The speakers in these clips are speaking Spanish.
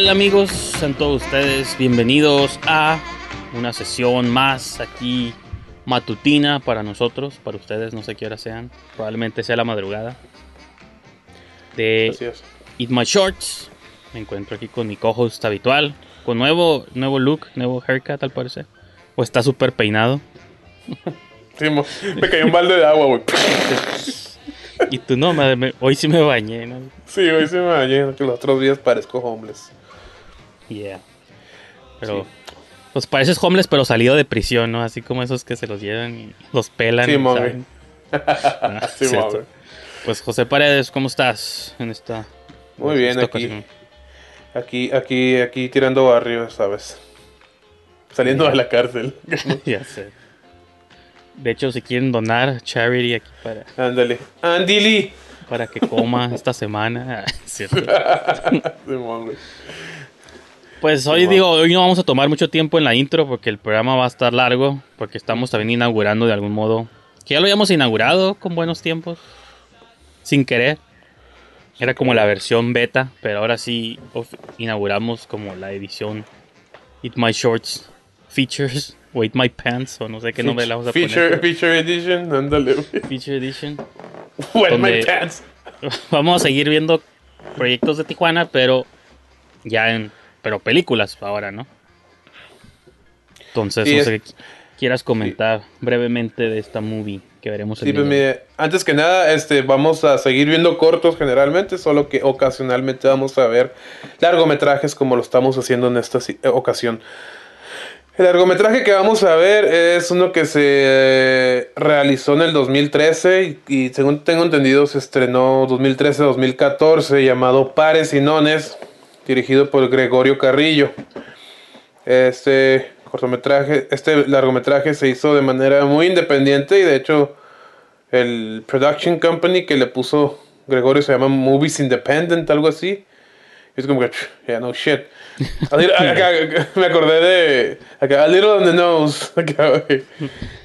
Tal amigos? Sean todos ustedes bienvenidos a una sesión más aquí matutina para nosotros, para ustedes, no sé qué hora sean, probablemente sea la madrugada. De. Eat My Shorts. Me encuentro aquí con mi co-host habitual, con nuevo, nuevo look, nuevo haircut al parecer. O está súper peinado. Sí, me cayó un balde de agua, güey. Y tú no, madre, hoy sí me bañé, ¿no? Sí, hoy se me bañé, que los otros días parezco homeless. Yeah. Pero, pues pareces homeless, pero salido de prisión, ¿no? Así como esos que se los llevan y los pelan. Sí, ¿saben? Ah, Sí, güey. Pues José Paredes, ¿cómo estás en esta? Muy bien, esta aquí. ocasión? Aquí, aquí, aquí tirando barrio, ¿sabes? Saliendo de la cárcel. ya sé. De hecho, si quieren donar charity aquí para, Ándale. Andy Lee. para que coma esta semana. Cierto. Güey. Pues hoy digo, hoy no vamos a tomar mucho tiempo en la intro porque el programa va a estar largo, porque estamos también inaugurando de algún modo, que ya lo habíamos inaugurado con buenos tiempos, sin querer. Era como la versión beta, pero ahora sí inauguramos como la edición Eat My Shorts Features o Eat My Pants o no sé qué nombre le vamos a Feature, poner. feature Edition, ándale. Feature Edition. Wet my pants. Vamos a seguir viendo proyectos de Tijuana, pero ya en pero películas ahora, ¿no? Entonces, Sí, no sé qué quieras comentar brevemente de esta movie que veremos Sí, el pues mire, antes que nada, este, vamos a seguir viendo cortos generalmente, solo que ocasionalmente vamos a ver largometrajes como lo estamos haciendo en esta si- ocasión. El largometraje que vamos a ver es uno que se eh, realizó en el 2013 y, y según tengo entendido se estrenó 2013-2014 llamado Pares y Nones, dirigido por Gregorio Carrillo. Este cortometraje, este largometraje se hizo de manera muy independiente y de hecho el production company que le puso Gregorio se llama Movies Independent, algo así. Y es como que, yeah, no shit. A little- acá- me acordé de acá, a little on the nose. Acá,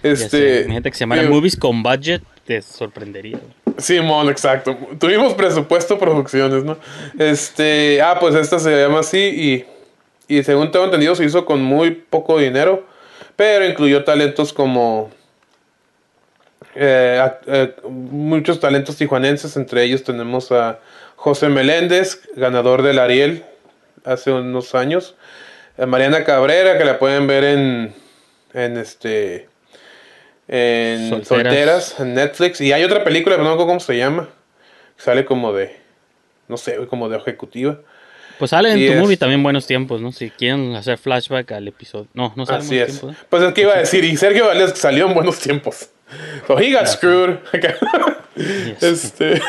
Este, que se llamara digo, Movies con Budget, te sorprendería. Simón, exacto. Tuvimos presupuesto producciones, ¿no? Este, ah, pues esta se llama así y, y según tengo entendido se hizo con muy poco dinero, pero incluyó talentos como eh, eh, muchos talentos tijuanenses, entre ellos tenemos a José Meléndez, ganador del Ariel hace unos años, a Mariana Cabrera, que la pueden ver en, en este en Solteras. Solteras. en Netflix. Y hay otra película, pero no me acuerdo cómo se llama. Sale como de, no sé, como de ejecutiva. Pues sale en Y tu es- movie también buenos tiempos, ¿no? Si quieren hacer flashback al episodio. No, no sale Así es. tiempos. ¿eh? Pues es que iba a decir, y Sergio Valdés salió en buenos tiempos. So he got screwed. Yes. Este.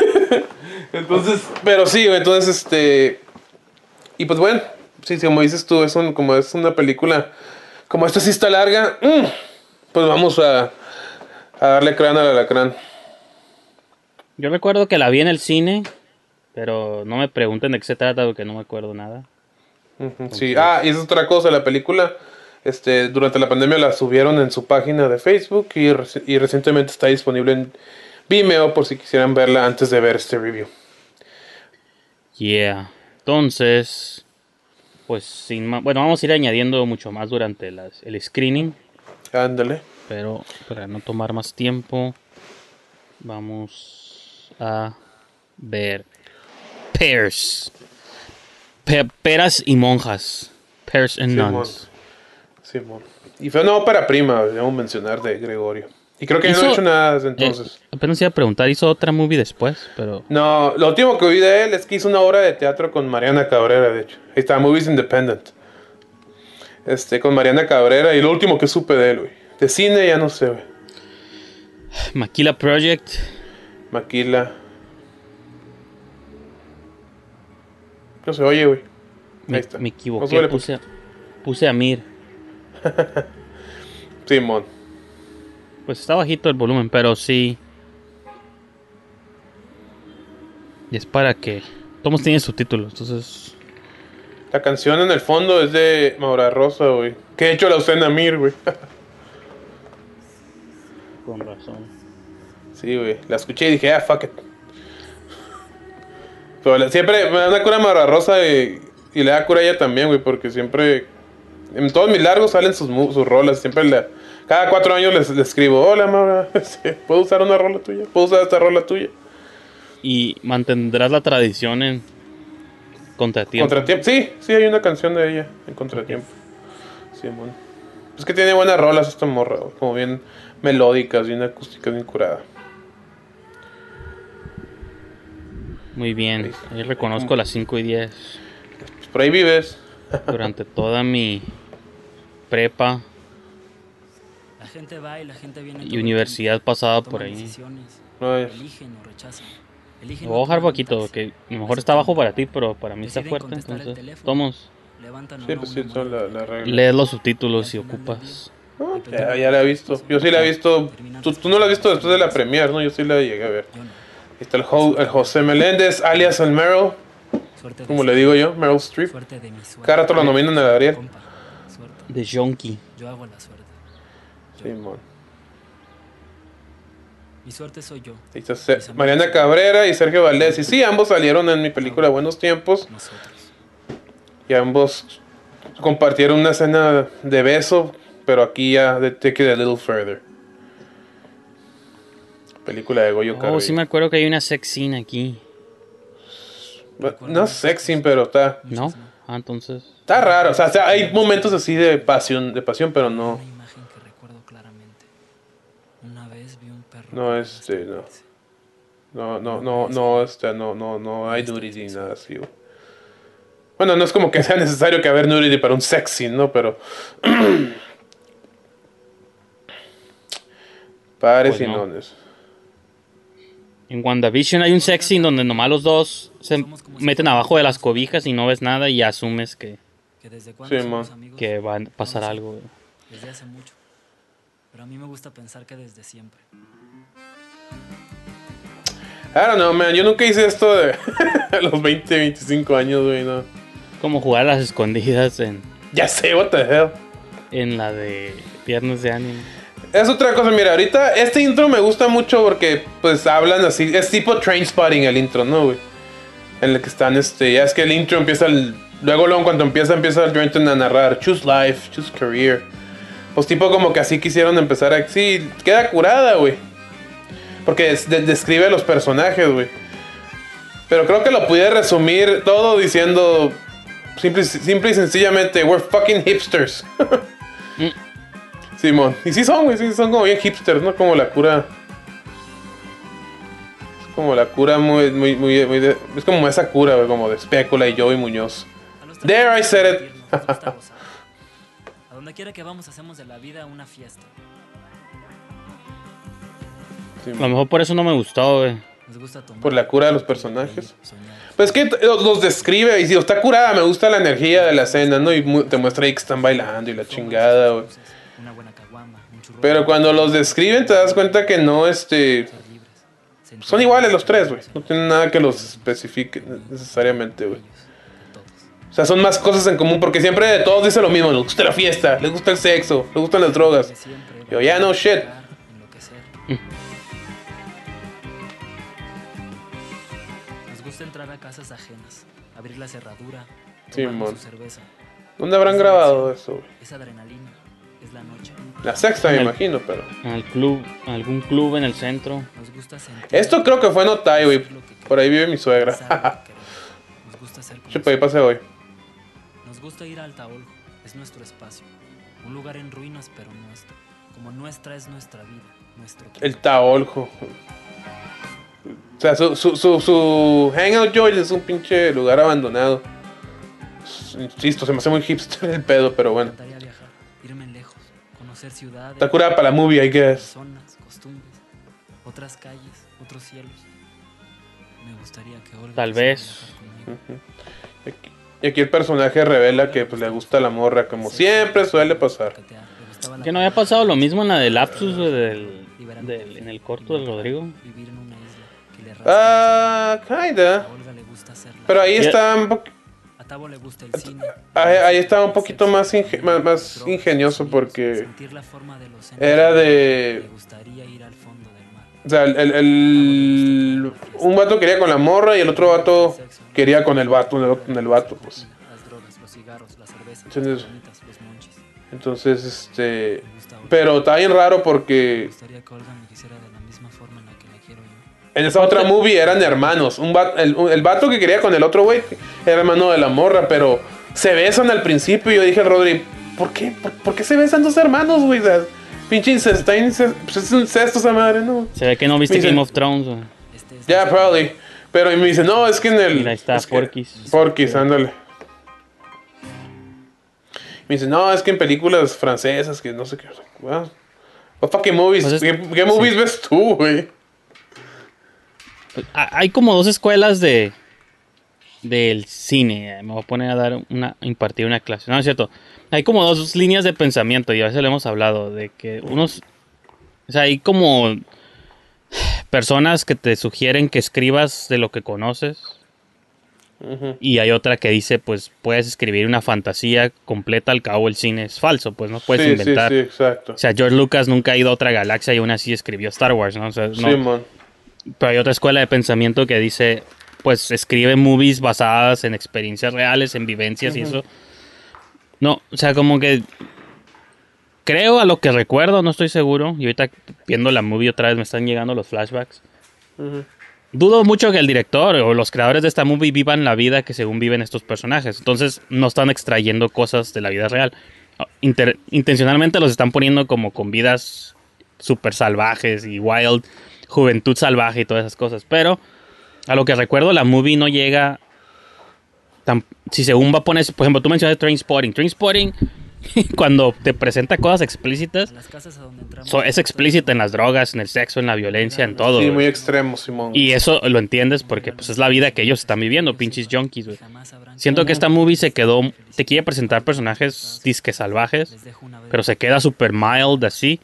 entonces, pero sí, entonces, este. Y pues bueno, sí, sí, como dices tú, es un, como es una película. Como esta sí está larga, mm, pues vamos a, a darle crán al alacrán. Yo recuerdo que la vi en el cine, pero no me pregunten de qué se trata porque no me acuerdo nada. Sí, ah, y es otra cosa, la película, este, durante la pandemia la subieron en su página de Facebook y, reci- y recientemente está disponible en Vimeo por si quisieran verla antes de ver este review. Yeah. Entonces, pues sin más, bueno, vamos a ir añadiendo mucho más durante las- el screening, Ándale. Pero para no tomar más tiempo, vamos a ver Pears. Pe- peras y monjas. Pears and Simón. nuns. Simón. Y fue una ópera prima, debemos mencionar, de Gregorio. Y creo que no ha hecho nada desde entonces. Eh, apenas iba a preguntar, hizo otra movie después, pero No, lo último que oí de él es que hizo una obra de teatro con Mariana Cabrera, de hecho. Ahí está, Movies Independent. Este, con Mariana Cabrera. Y lo último que supe de él, güey. De cine ya no sé, güey. Maquila Project. Maquila. No se oye, güey. Ahí Me, está. me equivoqué. suele- puse, a- puse a Mir. Simón. Pues está bajito el volumen, pero sí. Y es para que. Todos tienen subtítulos, entonces. La canción en el fondo es de Maura Rosa, güey. Que de hecho la usé en Amir, güey. Con razón. Sí, güey. La escuché y dije, ah, fuck it. Pero la- siempre me da una cura Maura Rosa y, y le da cura a ella también, güey. Porque siempre. En todos mis largos salen sus, mu- sus rolas. Siempre la. Cada cuatro años les, les escribo, hola Maura, ¿puedo usar una rola tuya? ¿Puedo usar esta rola tuya? Y mantendrás la tradición en. Contratiempo. Contratiempo. Sí, sí, hay una canción de ella en Contratiempo. Sí, bueno. Es que tiene buenas rolas esta morra, como bien melódicas, bien acústicas, bien curada. Muy bien. Ahí reconozco las 5 y 10. Pues por ahí vives. Durante toda mi prepa La gente va y la gente viene. y universidad pasada por ahí. decisiones, No es- eligen o rechazan. Eligen voy a bajar poquito, que a lo mejor está bajo para ti, pero para mí está fuerte. Entonces, tomos, Levantan o Sí, pues sí, son la, la regla. lees los subtítulos si ocupas. Ya, ya la he visto. Yo sí la he visto. Tú, tú no la has visto después de la premier, ¿no? Yo sí la llegué a ver. Ahí está el, Jo- el José Meléndez, alias el Meryl, como le digo yo, Meryl Streep. Suerte de mi suerte. Cada rato lo nominan a suerte. De Jonky. Yo hago la suerte. Sí, mon. Mi suerte soy yo. Ahí está Mariana Cabrera y Sergio Valdés. Y sí, ambos salieron en mi película Buenos Tiempos. Nosotros. Y ambos compartieron una escena de beso, pero aquí ya Take It a Little Further. Película de Goyo Oh, sí me acuerdo que hay una sex scene aquí. No es sexy, pero está, ¿No? Ah, entonces. está raro. O sea, o sea, hay momentos así de pasión, de pasión, pero no. Una imagen que recuerdo claramente. Una vez vi un perro. No, este, no. No, no, no, no, este, no, no, no hay nudity ni nada así. güey. Bueno, no es como que sea necesario que haber nudity para un sexy, ¿no? Pero. Pares Pues y no. nones. En WandaVision hay un sex scene donde nomás los dos se meten abajo de las cobijas y no ves nada y asumes que, Que desde Sí, somos man. amigos. que va a pasar algo. güey. Desde hace mucho. Pero a mí me gusta pensar que desde siempre. I don't know, man. Yo nunca hice esto de a los 20, 25 años, güey, no. Como jugar a las escondidas en, Ya sé, what the hell. en la de Viernes de Anime. Es otra cosa, mira, ahorita este intro me gusta mucho porque pues hablan así, es tipo train spotting el intro, ¿no, güey? En el que están, este, ya es que el intro empieza, el, luego, luego cuando empieza, empieza el Jordan a narrar, choose life, choose career. Pues tipo como que así quisieron empezar a, sí, queda curada, güey. Porque es- de- describe a los personajes, güey. Pero creo que lo pude resumir todo diciendo, simple, simple y sencillamente, we're fucking hipsters. Simón. Y sí son, güey, sí son como bien hipsters, ¿no? Como la cura. Es como la cura muy, muy, muy, muy de- Es como esa cura, güey, como de Espécula y Joey Muñoz. There I said it. A donde quiera que vamos hacemos de la vida una fiesta. A lo mejor por eso no me gustó, güey. Nos gusta tomar. Por la cura de los personajes. Pues que t- los, los describe y si está curada, me gusta la energía de la escena, ¿no? Y mu- te muestra ahí que están bailando y la chingada, güey. Una buena caguama, un churro. Pero cuando los describen te das cuenta que no, este... Son iguales los tres, güey. No tienen nada que los especifique necesariamente, güey. O sea, son más cosas en común porque siempre de todos dicen lo mismo. Les gusta la fiesta, les gusta el sexo, les gustan las drogas. Yo, ya no shit. Nos gusta entrar a casas ajenas, abrir la cerradura, Sí, tomarnos mon. su cerveza. ¿Dónde habrán grabado eso, güey? Es adrenalina, la noche. La sexta, me El- imagino, pero... El club, algún club en el centro. Nos gusta. Esto creo que fue en Otay, güey. hacer Por ahí vive mi suegra. Nos gusta Chupa, ahí pasé hoy. Nos gusta ir a Altaoljo, es nuestro espacio. Un lugar en ruinas, pero nuestro. Como nuestra es nuestra vida, nuestro tiempo. El Taoljo. O sea, su, su, su, su Hangout Joy es un pinche lugar abandonado. Insisto, se me hace muy hipster el pedo, pero bueno. Conocer ciudades, Está curada para la movie, I guess. personas, costumbres, otras calles, otros cielos. Me gustaría que Olga Tal vez. Y aquí el personaje revela que pues, le gusta la morra, como siempre suele pasar. Que no había pasado lo mismo en la de Lapsus, güey, del, del- en el corto de Rodrigo. Vivir en una isla que le rasca. Ah, kinda. Pero ahí está un, po- A Tavo le gusta el cine. ahí, ahí estaba un poquito más, inge- más, más ingenioso porque era de... O sea, el, el- el- un vato quería con la morra y el otro vato quería con el vato, con el, con el vato, pues. Entonces-. Entonces, este... Pero está bien raro porque en esa otra movie eran hermanos. Un va- el, el vato que quería con el otro güey era hermano de la morra, pero se besan al principio y yo dije al Rodri, ¿por qué? ¿Por, por qué se besan dos hermanos, güey? O sea, pinche incesto, está inces- pues es incesto esa madre, ¿no? Se ve que no viste Dice- Game of Thrones, güey. Ya, nuestro- probably. Pero y me dice, no, es que en el... Mira, ahí está es que- Porky's. Porky's, ándale. Me dice, no, es que en películas francesas, que no sé qué. Well, what fucking movies? Pues es- ¿Qué, qué movies sí. ves tú, güey? Ah, Hay como dos escuelas de del cine. Me voy a poner a dar una a impartir una clase. No, es cierto. Hay como dos líneas de pensamiento y a veces lo hemos hablado de que unos o sea, hay como personas que te sugieren que escribas de lo que conoces. Y hay otra que dice, pues puedes escribir una fantasía completa, al cabo el cine es falso, pues no puedes sí, inventar. sí, sí, exacto. O sea, George Lucas nunca ha ido a otra galaxia y aún así escribió Star Wars, ¿no? O sea, no, Sí, man. Pero hay otra escuela de pensamiento que dice, pues escribe movies basadas en experiencias reales, en vivencias y eso. No, o sea, como que creo a lo que recuerdo, no estoy seguro. Y ahorita viendo la movie otra vez me están llegando los flashbacks. Dudo mucho que el director o los creadores de esta movie vivan la vida que según viven estos personajes. Entonces no están extrayendo cosas de la vida real. Inter- intencionalmente los están poniendo como con vidas súper salvajes y wild, juventud salvaje y todas esas cosas. Pero a lo que recuerdo, la movie no llega. Tan, si según va a poner, por ejemplo, tú mencionaste Trainspotting. Trainspotting, cuando te presenta cosas explícitas, A las casas a donde entramos. so- es explícita en las drogas, en el sexo, en la violencia, en todo. Sí, muy extremo, Simón. Y eso lo entiendes porque pues es la vida que ellos están viviendo, pinches junkies, güey. Siento que esta movie se quedó, te quiere presentar personajes disque salvajes, pero se queda super mild así.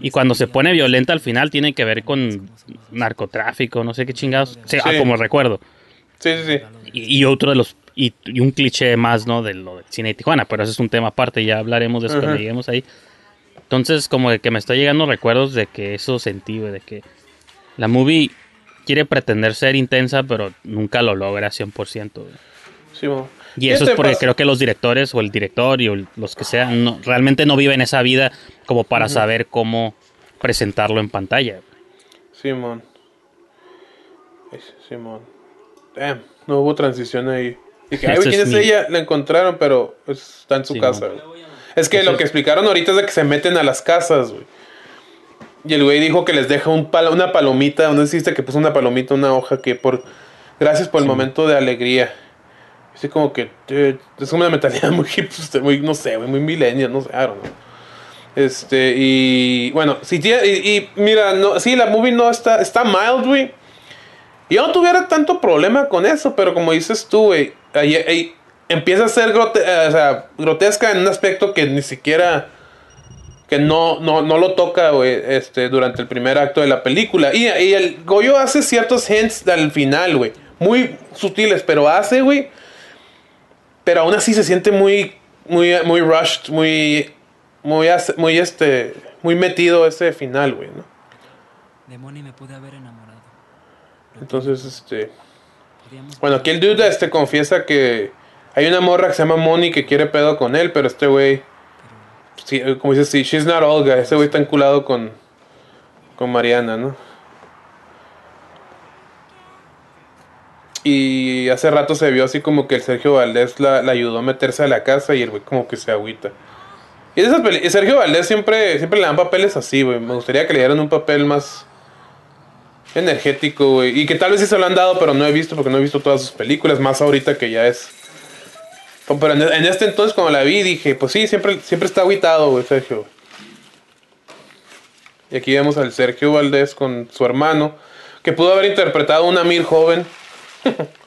Y cuando se pone violenta al final tiene que ver con narcotráfico, no sé qué chingados. Sí, ah, como recuerdo. Sí, sí, sí. Y, y otro de los. Y, y un cliché más, ¿no? De lo del cine de Tijuana, pero ese es un tema aparte, ya hablaremos de eso cuando lleguemos ahí. Entonces, como de que me está llegando recuerdos de que eso sentí, de que la movie quiere pretender ser intensa, pero nunca lo logra 100%. güey. Simón. Y eso es Este porque pas- creo que los directores o el director y el- los que sean no- realmente no viven esa vida como para saber cómo presentarlo en pantalla. Simón. Simón. Damn, no hubo transición ahí. Dije, ay, ¿quién es ella? La encontraron, pero pues, está en su casa. Es que lo que explicaron ahorita es de que se meten a las casas, güey. Y el güey dijo que les deja un palo- una palomita, no existe que puso una palomita, una hoja que por... Gracias por el momento de alegría. Así como que dude, es una mentalidad muy hipster, muy, no sé, muy millennial, no sé, I don't know. Este, y bueno, si tiene, y, y mira, no, sí, la movie no está, está mild, güey. Y yo no tuviera tanto problema con eso, pero como dices tú, güey, ahí- ahí empieza a ser grote- eh, o sea, grotesca en un aspecto que ni siquiera, que no, no, no lo toca, este, durante el primer acto de la película. Y, y el Goyo hace ciertos hints al final, güey, muy sutiles, pero hace, güey, pero aún así se siente muy, muy, muy rushed, muy, muy, muy, este, muy metido ese final, güey, ¿no? De Moni me pude haber enamorado. Entonces, este... Bueno, aquí el dude este confiesa que hay una morra que se llama Moni que quiere pedo con él, pero este güey, sí, como dices, sí, she's not Olga, ese güey está enculado con, con Mariana, ¿no? Y hace rato se vio así como que el Sergio Valdés la, la ayudó a meterse a la casa y el güey como que se agüita. Y esas y Sergio Valdés siempre, siempre le dan papeles así, güey. Me gustaría que le dieran un papel más energético, güey. Y que tal vez sí se lo han dado, pero no he visto porque no he visto todas sus películas. Más ahorita que ya es. Pero en, en este entonces, cuando la vi, dije, pues sí, siempre, siempre está agüitado, güey, Sergio. Y aquí vemos al Sergio Valdés con su hermano, que pudo haber interpretado a un Amir joven.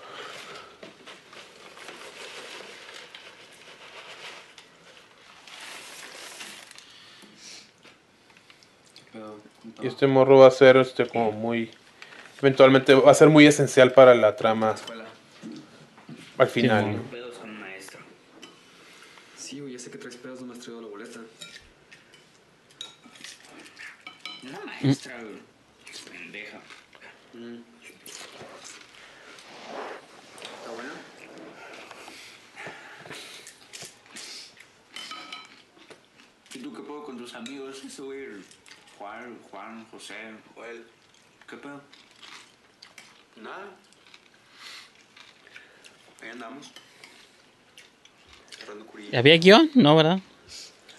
Y este morro va a ser este como muy eventualmente va a ser muy esencial para la trama al final. Sí, ¿no? Pedos con un maestro. Sí, güey, ya sé que traes pedos, no me has traído la boleta. Una maestra, güey. Pendeja. ¿Está buena? ¿Y tú qué pedo con tus amigos? Ese güey, Juan, Juan, José, Joel. ¿Qué pedo? Nada. Ahí andamos. Cerrando curilla. ¿Había guion? No, ¿verdad?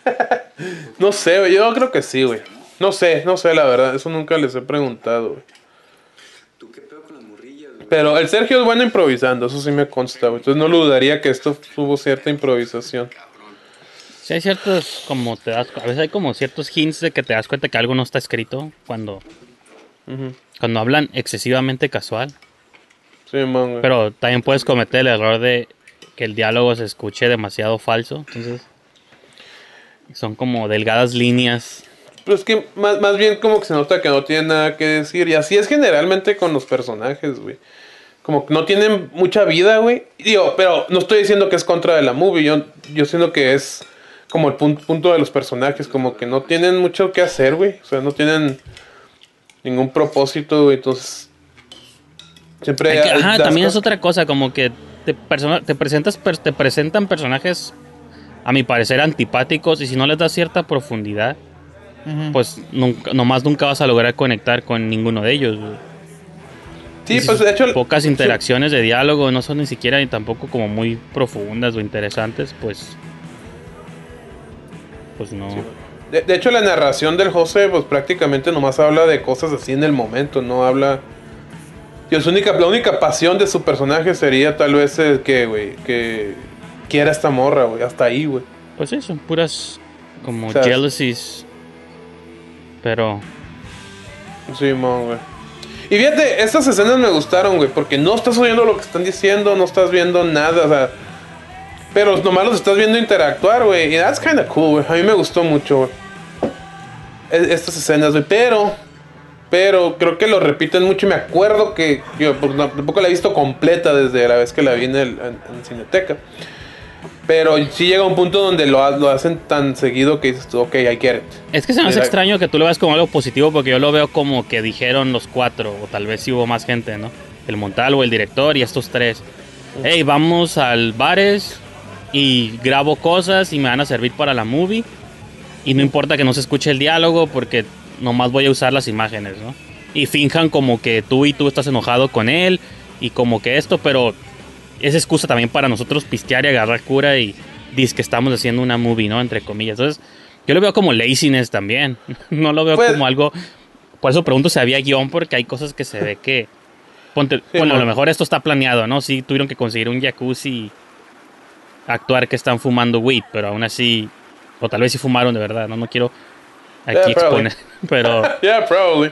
No sé, güey, yo creo que sí, güey. No sé, no sé la verdad, eso nunca les he preguntado, güey. ¿Tú qué pedo con las morrillas, güey? Pero el Sergio es bueno improvisando, eso sí me consta, güey. Entonces no lo dudaría que esto tuvo cierta improvisación. Sí, hay ciertos, como te das, a veces hay como ciertos hints de que te das cuenta que algo no está escrito cuando, Cuando hablan excesivamente casual. Sí, man, güey. Pero también puedes cometer el error de que el diálogo se escuche demasiado falso. Entonces, son como delgadas líneas. Pero es que más, más bien como que se nota que no tiene nada que decir. Y así es generalmente con los personajes, güey. Como que no tienen mucha vida, güey. Digo, pero no estoy diciendo que es contra de la movie. Yo, yo siento que es como el pun- punto de los personajes. Como que no tienen mucho que hacer, güey. O sea, no tienen ningún propósito, güey. Entonces... Siempre... Hay que- ajá, también es otra cosa, como que te, persona- te, presentas, per- te presentan personajes, a mi parecer, antipáticos y si no les das cierta profundidad, pues nunca, nomás nunca vas a lograr conectar con ninguno de ellos. güey. Sí, pues de hecho... Pocas sí. interacciones de diálogo, no son ni siquiera ni tampoco como muy profundas o interesantes, pues... Pues no. De, de hecho, la narración del José, pues prácticamente nomás habla de cosas así en el momento, no habla. Dios, única, la única pasión de su personaje sería tal vez el que, güey, que quiera esta morra, güey, hasta ahí, güey. Pues sí, son puras como O sea, jealousies. Pero Sí, mon, güey. Y fíjate, estas escenas me gustaron, güey, porque no estás oyendo lo que están diciendo, no estás viendo nada, o sea. Pero nomás los estás viendo interactuar, güey. Y that's kinda cool, güey. A mí me gustó mucho, güey. E- Estas escenas, güey. Pero, pero creo que lo repiten mucho. Y me acuerdo que, yo pues, tampoco la he visto completa desde la vez que la vi en, el, en, en Cineteca. Pero sí llega un punto donde lo, ha- lo hacen tan seguido que dices tú, ok, I get it. Es que se me hace extraño que tú lo veas como algo positivo porque yo lo veo como que dijeron los cuatro, o tal vez si hubo más gente, ¿no? El Montalvo, el director y estos tres. Hey, vamos al bares y grabo cosas y me van a servir para la movie. Y no importa que no se escuche el diálogo porque nomás voy a usar las imágenes, ¿no? Y finjan como que tú y tú estás enojado con él y como que esto, pero es excusa también para nosotros pistear y agarrar cura y dice que estamos haciendo una movie, ¿no? Entre comillas. Entonces, yo lo veo como laziness también. No lo veo Pues- como algo. Por eso pregunto si había guion, porque hay cosas que se ve que. Ponte, bueno, a lo mejor esto está planeado, ¿no? Sí, tuvieron que conseguir un jacuzzi actuar que están fumando weed, pero aún así. O tal vez sí fumaron de verdad, ¿no? No quiero aquí Yeah, exponer. Pero. Yeah, probably.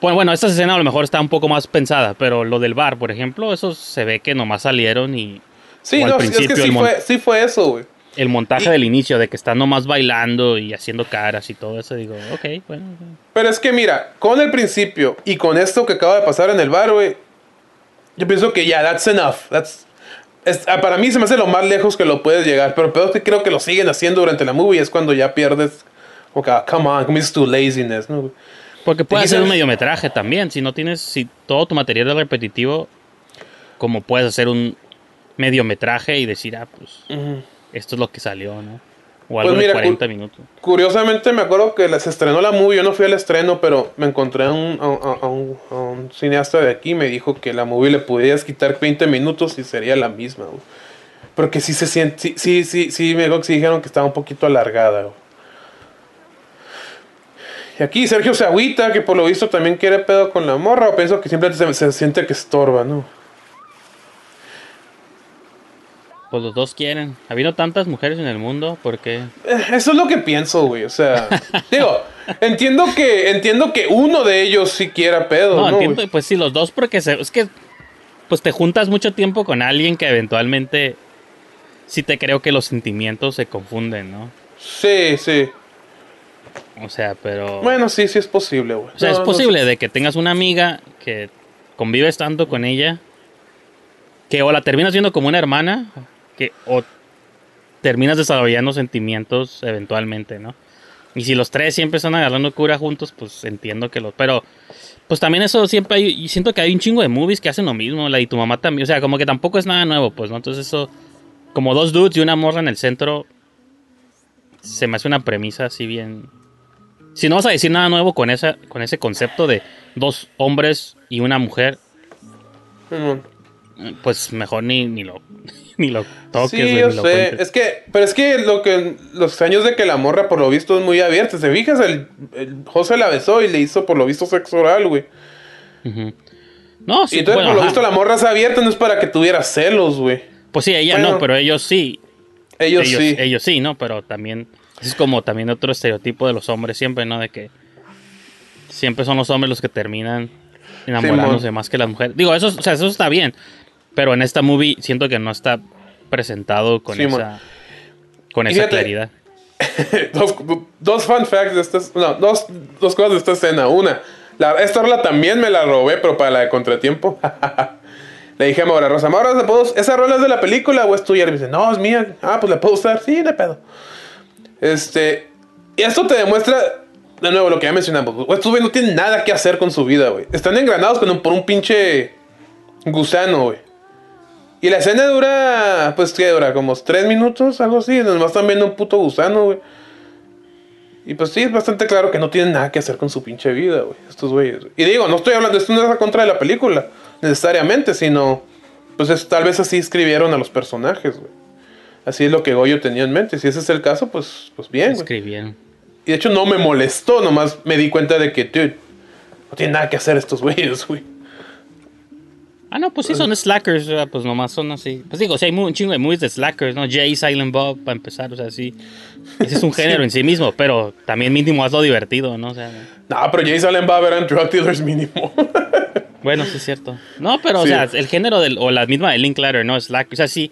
Bueno, bueno, esta escena a lo mejor está un poco más pensada, pero lo del bar, por ejemplo, eso se ve que nomás salieron y. Sí, o al no, sí, es que principio sí el fue, sí fue eso, güey. el montaje Y- del inicio, de que están nomás bailando y haciendo caras y todo eso, digo, ok, bueno. Pero es que mira, con el principio y con esto que acaba de pasar en el bar, güey, yo pienso que ya, that's enough. That's, es- ah, para mí se me hace lo más lejos que lo puedes llegar, pero peor es que creo que lo siguen haciendo durante la movie, es cuando ya pierdes, ah, come on, tu laziness, ¿no? Porque puede ser un mediometraje también, si no tienes, si todo tu material es repetitivo, como puedes hacer un mediometraje y decir, ah, pues, esto es lo que salió, ¿no? O algo Pues mira, de 40 cur- minutos. Curiosamente me acuerdo que se estrenó la movie, yo no fui al estreno, pero me encontré a un, a, a- a un, a un cineasta de aquí y me dijo que la movie le podías quitar 20 minutos y sería la misma, güey. Porque sí se siente, sí, sí, sí, sí, me dijeron que estaba un poquito alargada, güey. Y aquí Sergio se agüita, que por lo visto también quiere pedo con la morra, o pienso que siempre se, se siente que estorba, ¿no? Pues los dos quieren. Habiendo tantas mujeres en el mundo, ¿por qué? Eh, Eso es lo que pienso, güey. O sea, digo, entiendo que entiendo que uno de ellos sí quiera pedo, No, ¿no? entiendo, güey? pues sí, los dos, porque se- es que pues te juntas mucho tiempo con alguien que eventualmente sí te creo que los sentimientos se confunden, ¿no? Sí, sí. O sea, pero... Bueno, sí, sí es posible, güey. o sea, No, es no posible de que tengas una amiga que convives tanto con ella que o la terminas viendo como una hermana que o terminas desarrollando sentimientos eventualmente, ¿no? Y si los tres siempre están agarrando cura juntos, pues entiendo que los... Pero, pues también eso siempre hay... Y siento que hay un chingo de movies que hacen lo mismo. La y tu mamá también. O sea, como que tampoco es nada nuevo, pues, ¿no? Entonces eso... Como dos dudes y una morra en el centro... Se me hace una premisa así bien... Si no vas a decir nada nuevo con, esa, con ese concepto de dos hombres y una mujer, pues mejor ni, ni lo ni lo toques. Sí, yo ni lo sé. cuentes. Es que, pero es que lo que los años de que la morra por lo visto es muy abierta. ¿Se fijas? El, el José la besó y le hizo por lo visto sexo oral, güey. No, sí, y entonces bueno, por lo ajá. visto la morra es abierta, no es para que tuviera celos, güey. Pues sí, ella Bueno, no, pero ellos sí. Ellos, ellos, sí. ellos sí, ¿no? Pero también es como también otro estereotipo de los hombres siempre, ¿no? De que siempre son los hombres los que terminan enamorándose Simón. más que las mujeres. Digo, eso, o sea, eso está bien, pero en esta movie siento que no está presentado con esa con esa fíjate, claridad. dos, dos fun facts de esta no, dos, dos cosas de esta escena. Una, la, esta rola también me la robé, pero para la de contratiempo. le dije a Maura Rosa, Maura, ¿le puedo- ¿esa rola es de la película o es tuya? Y me dice, no, es mía. Ah, pues la puedo usar. Sí, de pedo. Este, y esto te demuestra, de nuevo, lo que ya mencionamos. Estos no tienen nada que hacer con su vida, güey. Están engranados con un- por un pinche gusano, güey. Y la escena dura, pues, ¿qué dura? Como tres minutos, algo así. Nomás están viendo un puto gusano, güey. Y pues sí, es bastante claro que no tienen nada que hacer con su pinche vida, güey. Estos güeyes. güey. Y digo, no estoy hablando, esto no es a contra de la película, necesariamente, sino. Pues es- tal vez así escribieron a los personajes, güey. Así es lo que Goyo tenía en mente. Si ese es el caso, pues, pues bien. Escribieron. Y de hecho no me molestó, nomás me di cuenta de que, dude, no tienen nada que hacer estos güeyes, güey. Ah, no, pues sí, son slackers, o sea, pues nomás son así. Pues digo, o sea, hay un chingo de movies de slackers, ¿no? Jay, Silent Bob, para empezar, o sea, sí. Ese es un género en sí mismo, pero también mínimo hazlo divertido, ¿no? O sea, No, pero Jay Silent Bob eran drug dealers mínimo. bueno, sí es cierto. No, pero, Sí. o sea, el género del, o la misma de Linklater, ¿no? Slack, o sea, sí,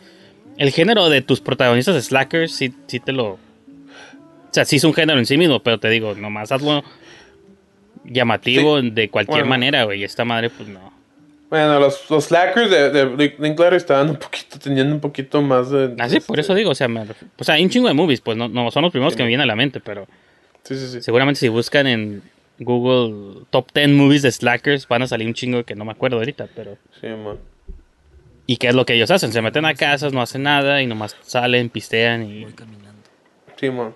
el género de tus protagonistas de slackers, sí, sí te lo... O sea, sí es un género en sí mismo, pero te digo, nomás hazlo llamativo de cualquier Bueno. manera, güey. Esta madre, pues no. Bueno, los, los slackers de, de Linklater estaban un poquito, teniendo un poquito más de... Así, por eso digo, o sea, me o sea, hay un chingo de movies, pues no, no son los primeros que me vienen a la mente, pero... Sí, sí, sí. Seguramente si buscan en Google Top 10 Movies de Slackers van a salir un chingo que no me acuerdo ahorita, pero... Sí, man. ¿Y qué es lo que ellos hacen? Se meten a casas, no hacen nada y nomás salen, pistean y... Sí, man.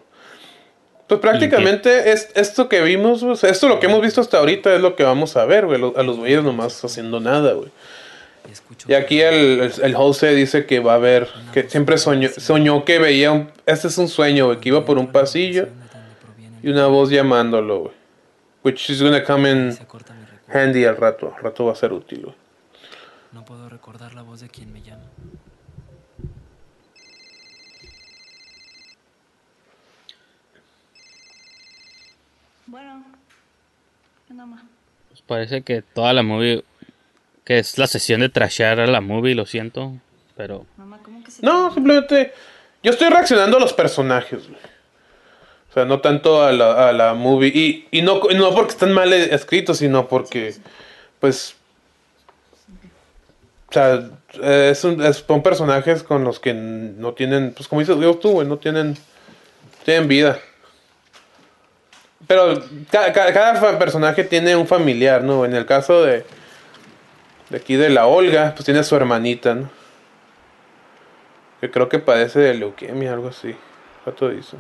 Pues prácticamente es, esto que vimos, o sea, esto lo que hemos visto hasta ahorita es lo que vamos a ver, güey. A los güeyes nomás haciendo nada, güey. Y aquí el, el, el Jose dice que va a ver, que siempre soñó, soñó que veía un... Este es un sueño, güey, que iba por un pasillo y una voz llamándolo, güey. Which is gonna come in handy al rato. Al rato va a ser útil, güey. No puedo recordar la voz de quien me llama. Bueno, nada más. Pues parece que toda la movie... Que es la sesión de trashear a la movie, lo siento, pero... No, simplemente yo estoy reaccionando a los personajes, güey. O sea, no tanto a la, a la movie. Y, y no, no porque están mal escritos, sino porque, pues... O sea, es un- es- son personajes con los que no tienen, pues como dices Dios tú, güey, no tienen, tienen vida. Pero ca- ca- cada, personaje tiene un familiar, ¿no? En el caso de, de aquí de la Olga, pues tiene a su hermanita, ¿no? Que creo que padece de leuquemia, algo así. ¿Cuánto dice?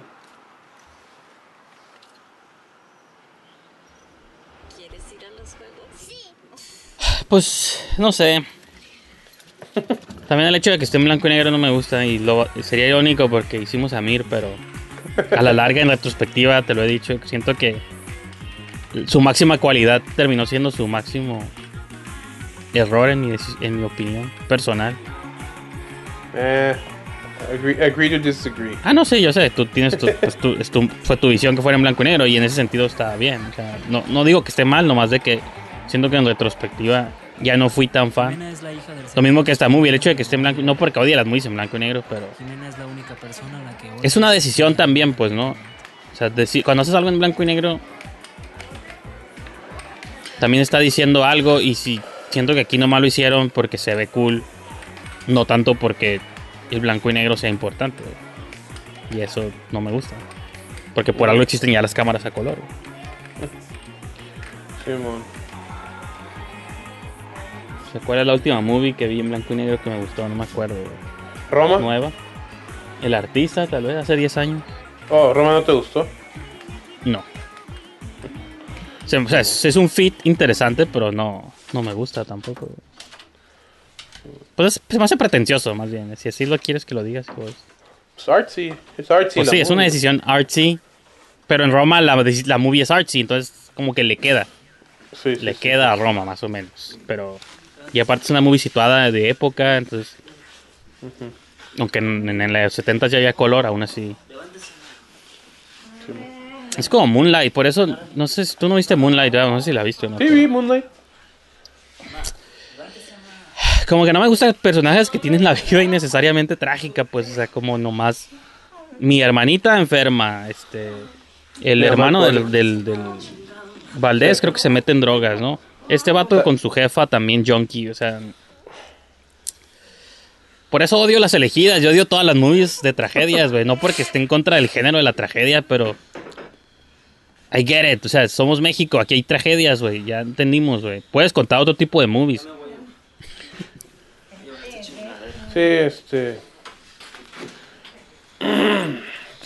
Pues, no sé. También el hecho de que esté en blanco y negro no me gusta y lo, sería irónico porque hicimos a Mir, pero a la larga en retrospectiva te lo he dicho, siento que su máxima cualidad terminó siendo su máximo error en mi, en mi opinión personal. Eh, Agree, agree to disagree. Ah, no sé, yo sé, tú tienes tu, pues, tu- es tu- fue tu visión que fuera en blanco y negro y en ese sentido está bien. O sea, no, no digo que esté mal, nomás de que siento que en retrospectiva ya no fui tan fan. Jimena es la hija del Lo mismo que esta movie, el hecho de que esté en blanco, no porque odie las movies en blanco y negro, pero Jimena es la única persona a la que es una decisión también, pues, ¿no? O sea, cuando haces algo en blanco y negro, también está diciendo algo y si siento que aquí nomás lo hicieron porque se ve cool, no tanto porque el blanco y negro sea importante. Y eso no me gusta. Porque por algo existen ya las cámaras a color. Simón. Sea, ¿Cuál es la última movie que vi en blanco y negro que me gustó? No me acuerdo. güey. ¿Roma? Nueva. El artista, tal vez, hace 10 años. Oh, ¿Roma no te gustó? No. O sea, o sea, es, es un fit interesante, pero no, no me gusta tampoco. Pues es- se me hace pretencioso, más bien. Si así lo quieres que lo digas, pues. Es artsy. Es artsy. Pues sí, es una decisión artsy. Pero en Roma la, movie es artsy, entonces como que le queda. Sí, Le sí. queda a Roma, más o menos. Pero. Y aparte es una movie situada de época, entonces. Aunque en, en, en los 70 ya había color, aún así. Es como Moonlight, por eso, no sé, si tú no viste Moonlight, no sé si la viste o no. Sí, vi Moonlight. Como que no me gustan personajes que tienen la vida innecesariamente trágica, pues, o sea, como nomás mi hermanita enferma, este, el hermano del, del, del Valdés creo que se mete en drogas, ¿no? Este vato con su jefa también junkie, o sea... Por eso odio las elegidas, yo odio todas las movies de tragedias, güey, no porque esté en contra del género de la tragedia, pero... I get it, o sea, somos México, aquí hay tragedias, güey, ya entendimos, güey. Puedes contar otro tipo de movies. Sí, este.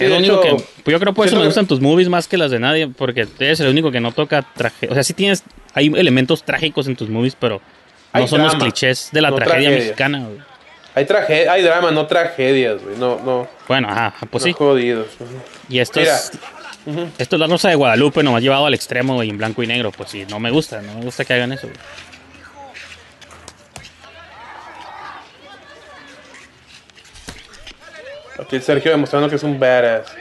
Sí, Es de lo único hecho, que, yo creo por eso me que- gustan tus movies más que las de nadie, porque eres el único que no toca traje. O sea, sí tienes, hay elementos trágicos en tus movies, pero no son los clichés de la no tragedia tragedia. mexicana. güey. Hay, traje hay drama, no tragedias, güey. No, no. Bueno, ajá, pues no sí. jodidos. Y esto Mira. es, esto es la Rosa de Guadalupe, nomás llevado al extremo güey, en blanco y negro. Pues sí, no me gusta, no me gusta que hagan eso. güey. Aquí el Sergio demostrando que es un badass.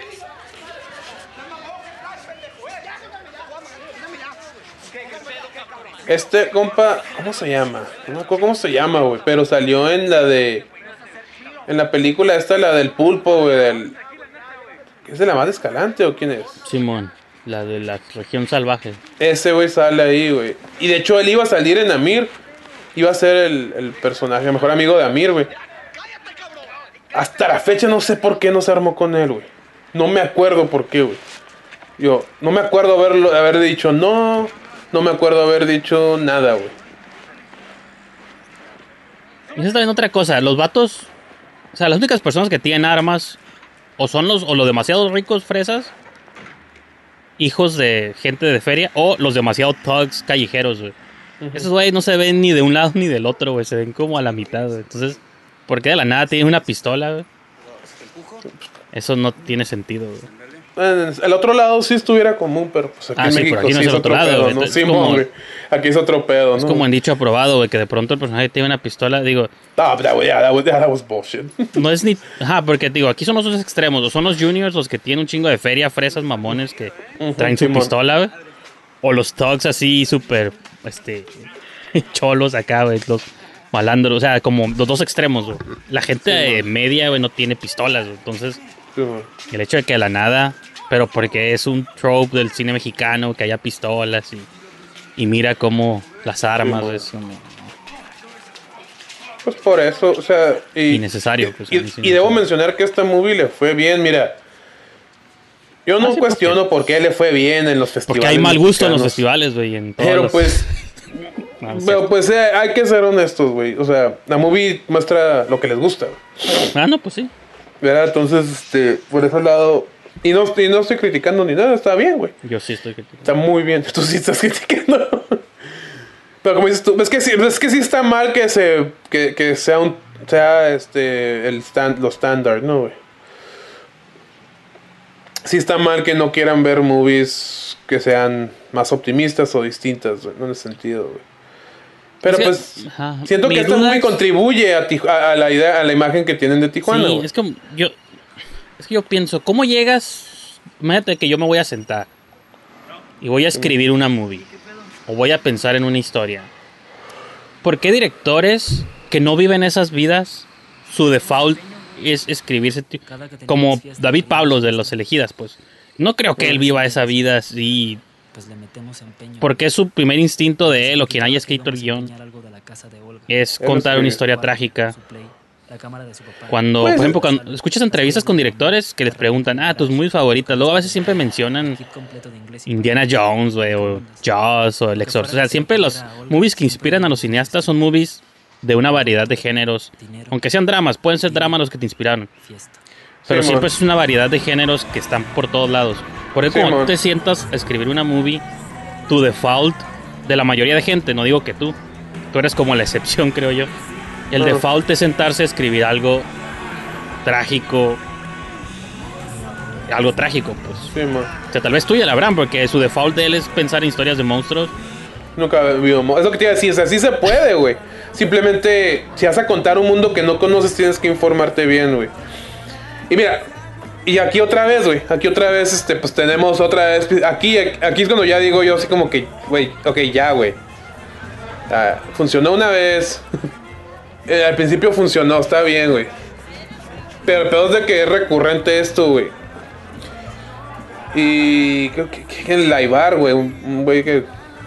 Este compa, ¿cómo se llama? No me acuerdo cómo se llama, güey. Pero salió en la de. En la película esta, la del pulpo, güey. Del, ¿Es de la más Escalante o quién es? Simón, la de la región salvaje. Ese güey sale ahí, güey. Y de hecho él iba a salir en Amir. Iba a ser el, el personaje, el mejor amigo de Amir, güey. Hasta la fecha no sé por qué no se armó con él, güey. No me acuerdo por qué, güey. Yo, no me acuerdo haberlo, haber dicho no. No me acuerdo haber dicho nada, güey. Y eso es también otra cosa, los vatos, o sea, las únicas personas que tienen armas o son los o los demasiado ricos fresas, hijos de gente de feria, o los demasiado thugs callejeros, güey. Esos güeyes no se ven ni de un lado ni del otro, güey, se ven como a la mitad, güey. Entonces, ¿por qué de la nada tienen una pistola, güey? Eso no tiene sentido, güey. En el otro lado sí estuviera común, pero pues aquí Ah, en sí, México aquí no sí es otro otro lado, pedo. ¿no? Es Sí, como- güey. Aquí es otro pedo, Es ¿no? como en dicho aprobado, güey, que de pronto el personaje tiene una pistola, digo, Ah, but that, was- yeah, that was, yeah, that was bullshit. no es ni... Ajá, porque digo, aquí son los dos extremos, o son los juniors los que tienen un chingo de feria, fresas, mamones que traen su pistola, güey. O los thugs así, súper, este, cholos acá, güey, los malandros, o sea, como los dos extremos, güey. La gente media, güey, no tiene pistolas, güey. Entonces, Sí, el hecho de que de la nada, pero porque es un trope del cine mexicano, que haya pistolas y, y mira cómo las armas, güey, Pues por eso, o sea, y, innecesario. Pues, y, a me debo mencionar que esta movie le fue bien, mira. Yo no Ah, cuestiono por qué le fue bien en los festivales. Porque hay mal gusto en los festivales, güey, Pero los- pues, No, no sé. pero pues eh, hay que ser honestos, güey. O sea, la movie muestra lo que les gusta. Ah, no, pues sí. ¿verdad? Entonces, este, por ese lado, y no, y no estoy criticando ni nada, está bien, güey. Yo sí estoy criticando. Está muy bien. Tú sí estás criticando. Pero como dices tú, es que sí, es que sí está mal que se que, que sea un sea este el stand los ¿no, güey? Sí está mal que no quieran ver movies que sean más optimistas o distintas, güey, no en ese sentido, güey. Pero Es que- pues, ajá, siento mi que esta movie es- contribuye a, a, a la idea, a la imagen que tienen de Tijuana. Sí, güey. es como yo es que yo pienso, ¿cómo llegas? Imagínate que yo me voy a sentar y voy a escribir una movie o voy a pensar en una historia. ¿Por qué directores que no viven esas vidas su default es escribirse como David Pablos de los elegidas, pues? No creo que él viva esa vida así Pues le metemos empeño. porque es su primer instinto de él o quien haya escrito el guion es contar una historia trágica. Cuando, Pues, por ejemplo, cuando escuchas entrevistas con directores que les preguntan, ah, tus movies favoritas, luego a veces siempre mencionan Indiana Jones, güey, o Jaws, o El Exorcista. O sea, siempre los movies que inspiran a los cineastas son movies de una variedad de géneros. Aunque sean dramas, pueden ser dramas los que te inspiraron. Pero Sí, siempre es una variedad de géneros que están por todos lados. Por eso, Sí, cuando tú te sientas a escribir una movie, tu default de la mayoría de gente, no digo que tú, tú eres como la excepción, creo yo. El Ah. default es sentarse a escribir algo trágico. Algo trágico, pues. Sí, man. O sea, tal vez tú ya la habrán, porque su default de él es pensar en historias de monstruos. Nunca vivo. mo- Es lo que te iba a decir. O sea, sí se puede, güey. Simplemente, si vas a contar un mundo que no conoces, tienes que informarte bien, güey. Y mira, y aquí otra vez, güey. Aquí otra vez, este, pues tenemos otra vez. Aquí, aquí es cuando ya digo yo así como que, güey, ok, ya, güey. Ah, funcionó una vez. Eh, Al principio funcionó, está bien, güey. Pero el peor es de que es recurrente esto, güey. Y creo que, que en Laibar, güey, un güey que.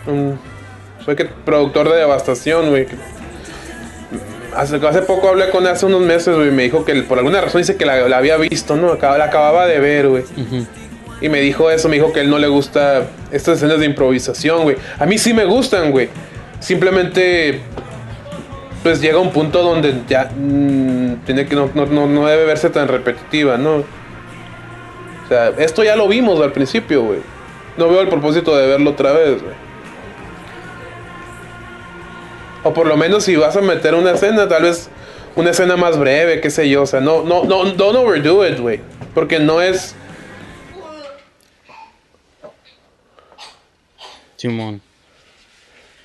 Un güey que productor de devastación, güey. Hace, hace poco hablé con él hace unos meses, güey. y Me dijo que por alguna razón dice que la, la había visto, ¿no? La acababa de ver, güey. Y me dijo eso, me dijo que él no le gusta estas escenas de improvisación, güey. A mí sí me gustan, güey. Simplemente, pues llega un punto donde ya mm, tiene que no, no, no debe verse tan repetitiva, ¿no? O sea, esto ya lo vimos al principio, güey. No veo el propósito de verlo otra vez, güey. O por lo menos si vas a meter una escena, tal vez una escena más breve, qué sé yo. O sea, no, no, no, don't overdo it, güey. Porque no es... Simón.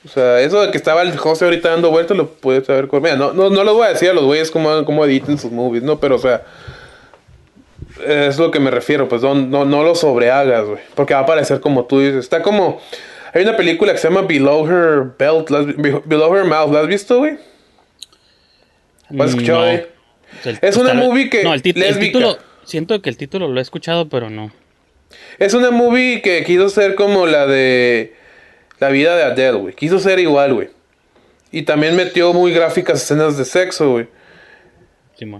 O sea, eso de que estaba el José ahorita dando vueltas lo puedes saber con... Mira, no, no, no les voy a decir a los güeyes cómo, cómo editen sus movies, ¿no? Pero, o sea... Es lo que me refiero, pues no, no, no lo sobrehagas, güey. Porque va a parecer como tú dices. Está como... Hay una película que se llama Below Her Belt, ¿la has Below Her Mouth, ¿la has visto, güey? ¿Lo has escuchado, No. El- Es una movie que- No, el, el título. Siento que el título lo he escuchado, pero no. Es una movie que quiso ser como la de la vida de Adele, güey. Quiso ser igual, güey. Y también metió muy gráficas escenas de sexo, güey.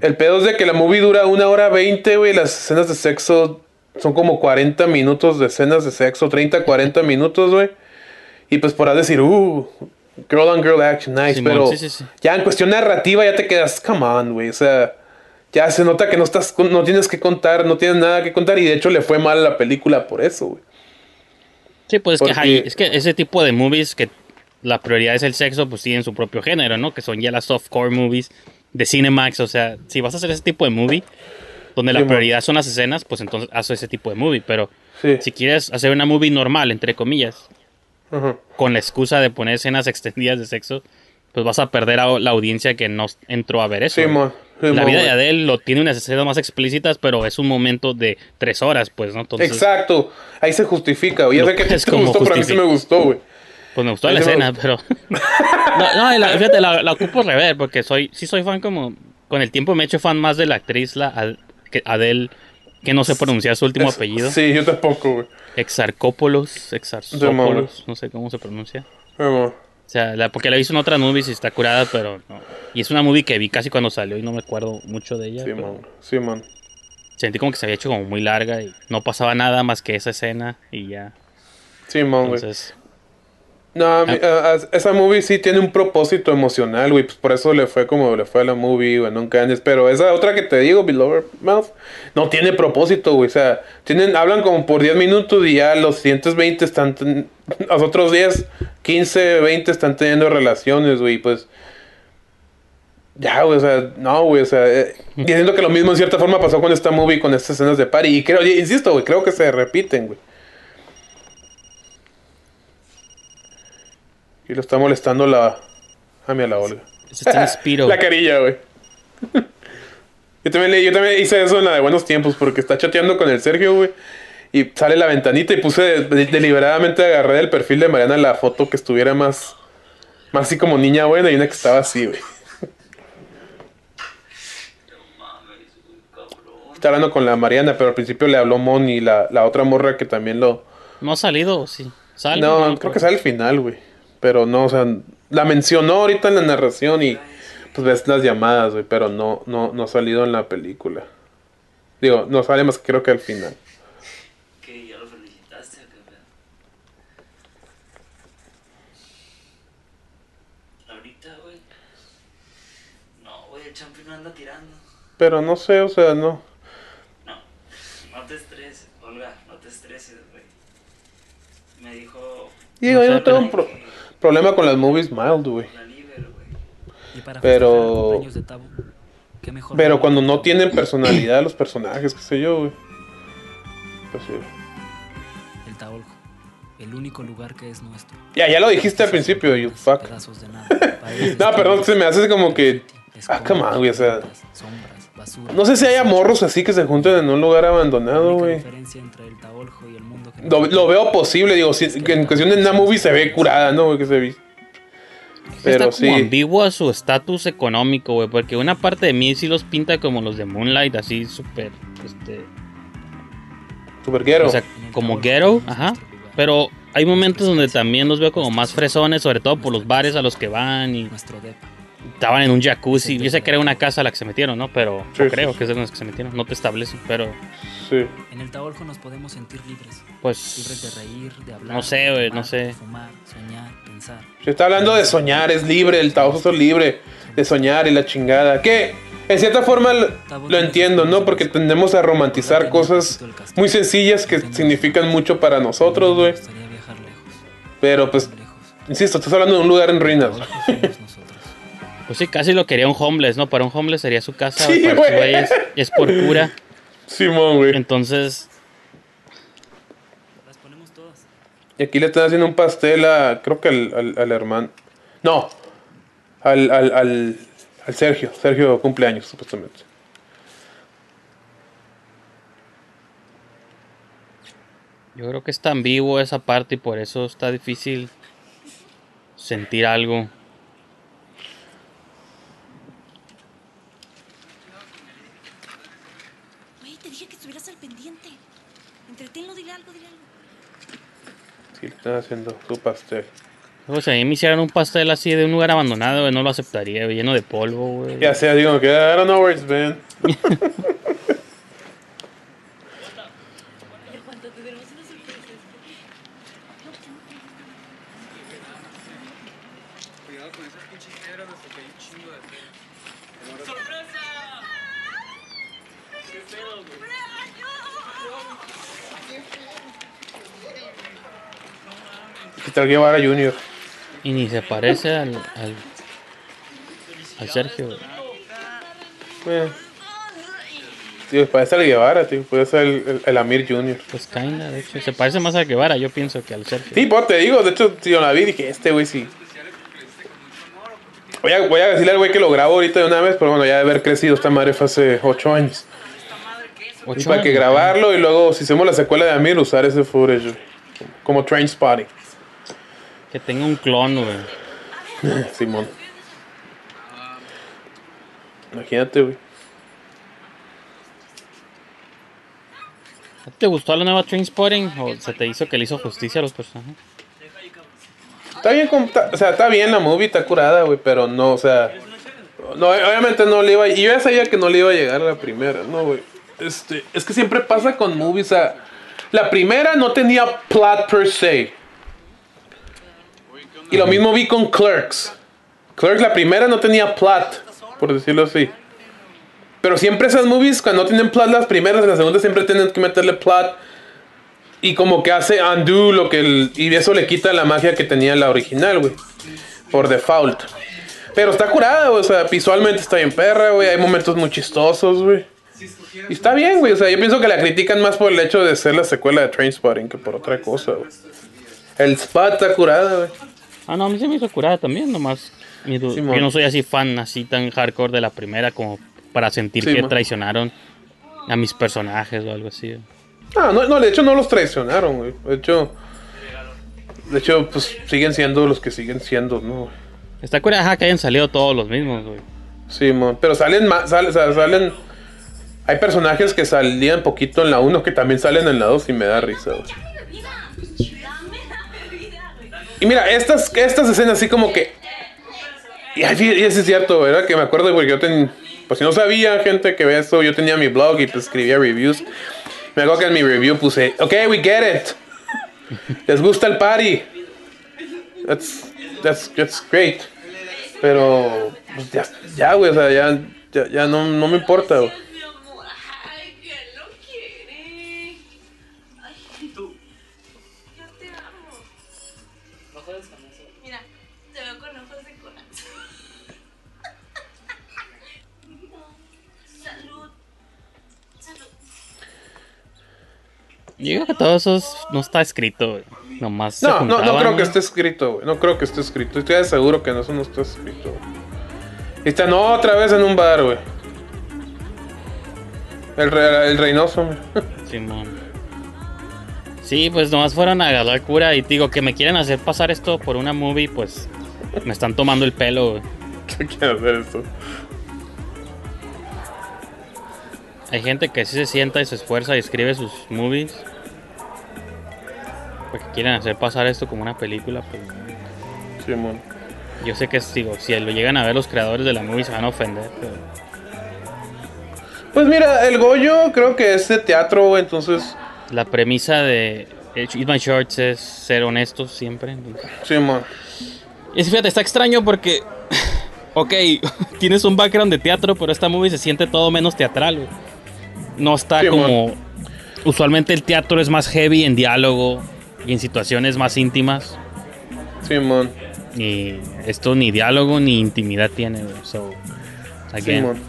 El pedo es de que la movie dura una hora veinte, güey. Las escenas de sexo son como 40 minutos de escenas de sexo, 30, 40 minutos, güey. Y pues podrás decir, uh, girl on girl action, nice. Simón, pero sí, sí, sí. ya en cuestión narrativa ya te quedas, come on, güey. O sea, ya se nota que no estás, no tienes que contar, no tienes nada que contar. Y de hecho le fue mal a la película por eso, güey. Sí, pues es que, hay- es que ese tipo de movies que la prioridad es el sexo, pues tienen su propio género, ¿no? Que son ya las softcore movies de Cinemax. O sea, si vas a hacer ese tipo de movie, donde la prioridad son las escenas, pues entonces haz ese tipo de movie. Pero si quieres hacer una movie normal, entre comillas, Con la excusa de poner escenas extendidas de sexo, pues vas a perder a la audiencia que no entró a ver eso. Sí, mo. Sí, la vida de Adele lo tiene unas escenas más explícitas, pero es un momento de tres horas, pues, ¿no? Entonces, Exacto. Ahí se justifica, Lo sé que a ti te gustó, pero a mí sí me gustó, güey. Pues me gustó Ahí la escena, pero. no, la, fíjate, la, la ocupo rever, porque soy, sí soy fan como. Con el tiempo me he hecho fan más de la actriz, la Adele, que no sé pronunciar su último Es- apellido. Sí, yo tampoco, güey. Exarcópolos, Exarcópolos, no sé cómo se pronuncia. O sea, la- porque la he visto en otras movies y está curada, pero no. Y es una movie que vi casi cuando salió y no me acuerdo mucho de ella. Sí, pero man. Sí, man. Sentí como que se había hecho como muy larga y no pasaba nada más que esa escena y ya. Sí, man, güey. Entonces, No, a mí- a- a- esa movie sí tiene un propósito emocional, güey. Pues por eso le fue como le fue a la movie, güey, nunca antes. Pero esa otra que te digo, Below Her Mouth, no tiene propósito, güey. O sea, tienen, hablan como por 10 minutos y ya los siguientes 20 están. ten- Los otros 10, 15, 20 están teniendo relaciones, güey. Pues. Ya, güey, o sea, no, güey, o sea, eh, diciendo que lo mismo en cierta forma pasó con esta movie, con estas escenas de party. Y creo, insisto, güey, creo que se repiten, güey. Y lo está molestando la, Ame a la Olga. Ese está en Spiro. La carilla, güey. Yo también, le- yo también hice eso en la de buenos tiempos porque está chateando con el Sergio, güey. Y sale la ventanita y puse de- de- deliberadamente agarré del perfil de Mariana la foto que estuviera más, más así como niña buena y una que estaba así, güey. Está hablando con la Mariana, pero al principio le habló Moni, la, la otra morra que también lo... ¿No ha salido sí? ¿Sale? No, creo que sale al final, güey. Pero no, o sea, la mencionó ahorita en la narración y pues ves las llamadas, güey, pero no, no, no ha salido en la película. Digo, no sale más que creo que al final. ¿Qué? ¿Ya lo felicitaste qué pedo? Ahorita, güey. No, güey, el champi no anda tirando. Pero no sé, o sea, no. No, no te estreses, Olga, no te estreses, güey. Me dijo Digo, No yo no tengo un pro- problema con las movies mild, güey. Pero- festejar el cumpleaños de Tabo, qué mejor Pero cuando no tienen personalidad los personajes, qué sé yo, güey. Pues sí. El Taoljo, el único lugar que es nuestro. Ya, ya lo dijiste al principio, you fuck. De nada, No, perdón, se me hace como que... Ah, come on, güey, o sea... sombras, basura. No sé si haya morros así que se junten en un lugar abandonado, güey. Lo, lo veo posible, digo, si, que en cuestión de una movie se ve curada, ¿no? güey? Que se ve. Pero está como sí. ambiguo a su estatus económico, güey. Porque una parte de mí sí los pinta como los de Moonlight, así súper. Este, Superguero. o sea, como ghetto, ajá. Pero hay momentos donde también los veo como más fresones, sobre todo por los bares a los que van y nuestro depa. Estaban en un jacuzzi. Yo sé que era una casa a la que se metieron, ¿no? Pero Sí, o sí, creo sí. que es de las que se metieron. No te establecen, pero Sí. En el Taoljo nos podemos sentir libres. Libres pues. de reír, de hablar. No sé, güey, de no sé. Fumar, soñar, pensar. Se está hablando de soñar, es libre, el Taoso es libre de soñar y la chingada. Que en cierta forma lo, entiendo, ¿no? Porque tendemos a romantizar cosas muy sencillas que significan mucho para nosotros, güey. Me gustaría viajar lejos, Pero pues, insisto, estás hablando de un lugar en ruinas. Pues sí, casi lo quería un homeless, ¿no? Para un homeless sería su casa. Sí, para güey. güeyes, es por cura. Simón, güey. Entonces, Las ponemos todas. Y aquí le están haciendo un pastel a, creo que al, al, al hermano. No, al, al, al, al Sergio. Sergio cumpleaños, supuestamente. yo creo que es tan vivo esa parte y por eso está difícil sentir algo. Güey, te dije que estuvieras al pendiente. Entretenlo, dile algo, dile algo. Sí, le están haciendo su pastel. Luego, si a mí me hicieran un pastel así de un lugar abandonado, güey, no lo aceptaría, güey, lleno de polvo, güey. Ya sea, digo que I don't know where it's been. Cuidado con esas pinches piedras, porque hay un chingo de pedo. Quitar Guevara Jr. Y ni se parece al, al, al Sergio. Eh. Tío, parece al Guevara, tío. Puede ser el, el, el Amir Jr. Pues kinda, de hecho. Se parece más al Guevara, yo pienso, que al Sergio. Sí, pues te digo, de hecho, si yo la vi, dije, este güey sí. Voy a, voy a decirle al güey que lo grabo ahorita de una vez, pero bueno, ya de haber crecido, esta madre fue hace 8 años. Y Ocho para que años, grabarlo y luego, si hacemos la secuela de Amir, usar ese footage. Como train spotting. Que tenga un clon, güey. Simón. Imagínate, güey. ¿Te gustó la nueva Trainspotting? ¿O se te hizo que le hizo justicia a los personajes? Está bien, o sea, está bien la movie, está curada, güey, pero no, o sea, no, obviamente no le iba, y yo ya sabía que no le iba a llegar a la primera, no, güey. Este, es que siempre pasa con movies, o sea, la primera no tenía plot per se. Y lo mismo vi con Clerks. Clerks, la primera no tenía plot, por decirlo así. Pero siempre esas movies, cuando no tienen plot las primeras, las segundas siempre tienen que meterle plot. Y como que hace undo lo que el, Y eso le quita la magia que tenía la original, güey. Por default. Pero está curada, güey. O sea, visualmente está bien perra, güey. Hay momentos muy chistosos, güey. Y está bien, güey. O sea, yo pienso que la critican más por el hecho de ser la secuela de Trainspotting que por otra cosa, güey. El spot está curada, güey. Ah, no, a mí se me hizo curada también, nomás. Yo no soy así fan, así tan hardcore de la primera como para sentir que traicionaron a mis personajes o algo así. Ah, no, no, de hecho no los traicionaron, güey. De hecho, de hecho, pues siguen siendo los que siguen siendo, ¿no? Está ajá, que hayan salido todos los mismos, güey. Sí, mon. Pero salen más, salen, salen. Hay personajes que salían poquito en la 1 que también salen en la 2 y me da risa, güey. Y mira, estas, estas escenas así como que. Y, y eso es cierto, ¿verdad? Que me acuerdo porque yo ten, Pues si no sabía, gente, que ve esto, yo tenía mi blog y pues escribía reviews. Me acuerdo que en mi review puse, ok, we get it. Les gusta el party. That's, that's, that's great. Pero, pues ya, ya, güey, o sea, ya, ya, ya no, no me importa, güey. Digo que todo eso es- no está escrito, güey. Nomás se No, no, no creo que esté escrito, güey. No creo que esté escrito. Estoy seguro que no, eso no está escrito. güey. Y están otra vez en un bar, güey. El, re- el Reynoso, güey. Simón. Sí, pues nomás fueron a agarrar cura y digo que me quieren hacer pasar esto por una movie, pues me están tomando el pelo, güey. ¿Qué quiere hacer esto? Hay gente que sí se sienta y se esfuerza y escribe sus movies. Porque quieren hacer pasar esto como una película, pues Simón. yo sé que digo, si lo llegan a ver los creadores de la movie se van a ofender, pero Pues mira, el Goyo creo que es de teatro, entonces. la premisa de Eat My Shorts es ser honestos siempre. entonces- Simón. Y fíjate, está extraño porque, ok, tienes un background de teatro, pero esta movie se siente todo menos teatral. güey. No está Sí, como... Usualmente el teatro es más heavy en diálogo y en situaciones más íntimas. Simón. Y esto ni diálogo ni intimidad tiene. güey. So, Simón.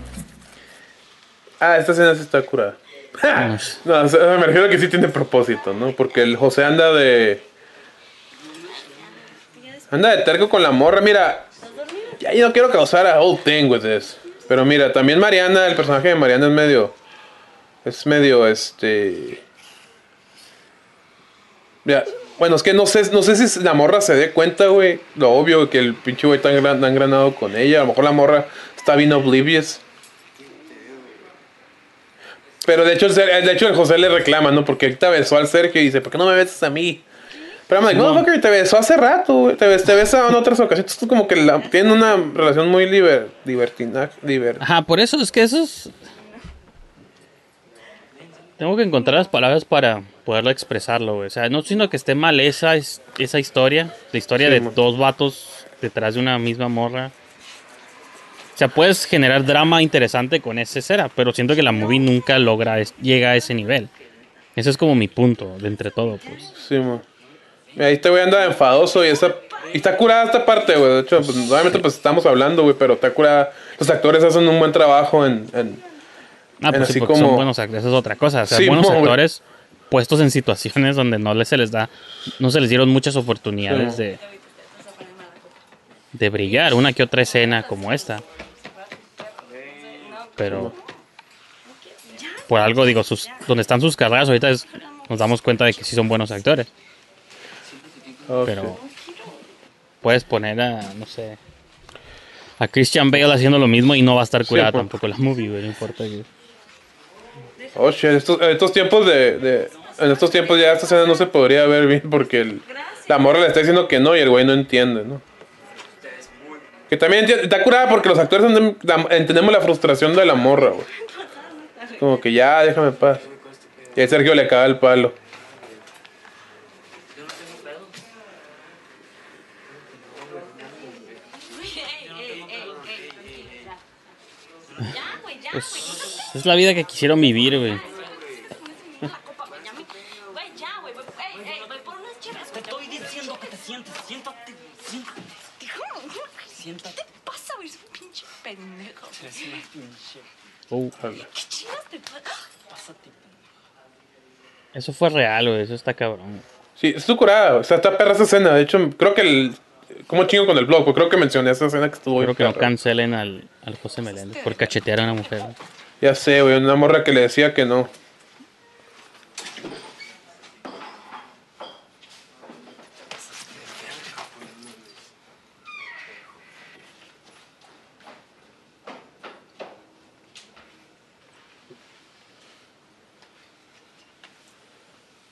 Ah, esta escena sí está curada. no No, o sea, me refiero a que sí tiene propósito, ¿no? Porque el José anda de. Anda de terco con la morra. Mira, ya yo no quiero causar a whole thing with this. Pero mira, también Mariana, el personaje de Mariana es medio. Es medio este. Mira, bueno, es que no sé, no sé si la morra se dé cuenta, güey. Lo obvio que el pinche güey está engran- tan granado con ella. A lo mejor la morra está bien oblivious. Pero de hecho, de hecho el José le reclama, ¿no? Porque ahorita besó al Sergio y dice, ¿por qué no me besas a mí? Pero I'm like, no, fucker, te besó hace rato, güey. Te, bes- te besa en otras ocasiones. Como que la- tienen una relación muy liber, libertina, liber- Ajá, por eso es que eso es... Tengo que encontrar las palabras para poderlo expresarlo, güey. O sea, no siento que esté mal esa, es- esa historia. La historia Sí, de dos vatos detrás de una misma morra. O sea, puedes generar drama interesante con esa escena, pero siento que la movie nunca logra, es- llega a ese nivel. Ese es como mi punto de entre todo, pues. Sí. Mira, Ahí este güey anda enfadoso y, esa, y está curada esta parte, güey. De hecho, pues, obviamente pues estamos hablando, güey, pero está curada. Los actores hacen un buen trabajo en... en- Ah, pues sí, porque como- son buenos actores, es otra cosa. O sea, Sí, buenos mo, güey. actores puestos en situaciones donde no les, se les da, no se les dieron muchas oportunidades Sí. de, de brillar. Una que otra escena como esta. Pero por algo digo, sus, donde están sus carreras ahorita es- nos damos cuenta de que sí son buenos actores. Pero puedes poner a, no sé, a Christian Bale haciendo lo mismo y no va a estar curada tampoco la movie, güey, no importa. que- Oh, shit, estos, en estos tiempos de, de- En estos tiempos ya esta escena no se podría ver bien porque el- la morra le está diciendo que no y el güey no entiende, ¿no? Que también está curada porque los actores entendemos la frustración de la morra, güey. Como que ya, déjame en paz. Y a Sergio le caga el palo. Pues es la vida que quisieron vivir, güey. Te estoy diciendo que te sientes. Siéntate. Siéntate. Siéntate. ¿Qué te pasa, güey? Es un pinche pendejo. Eres una pinche. Oh, ¿Qué chingas te pasa? Pásate. eso fue real, güey. Eso está cabrón. Sí, es tu curada. O sea, está perra esa escena. De hecho, creo que el. ¿Cómo chingo con el blog? Creo que mencioné esa escena que estuvo Creo que no cancelen al, al José Meléndez por cachetear a una mujer. Ya sé, güey, una morra que le decía que no.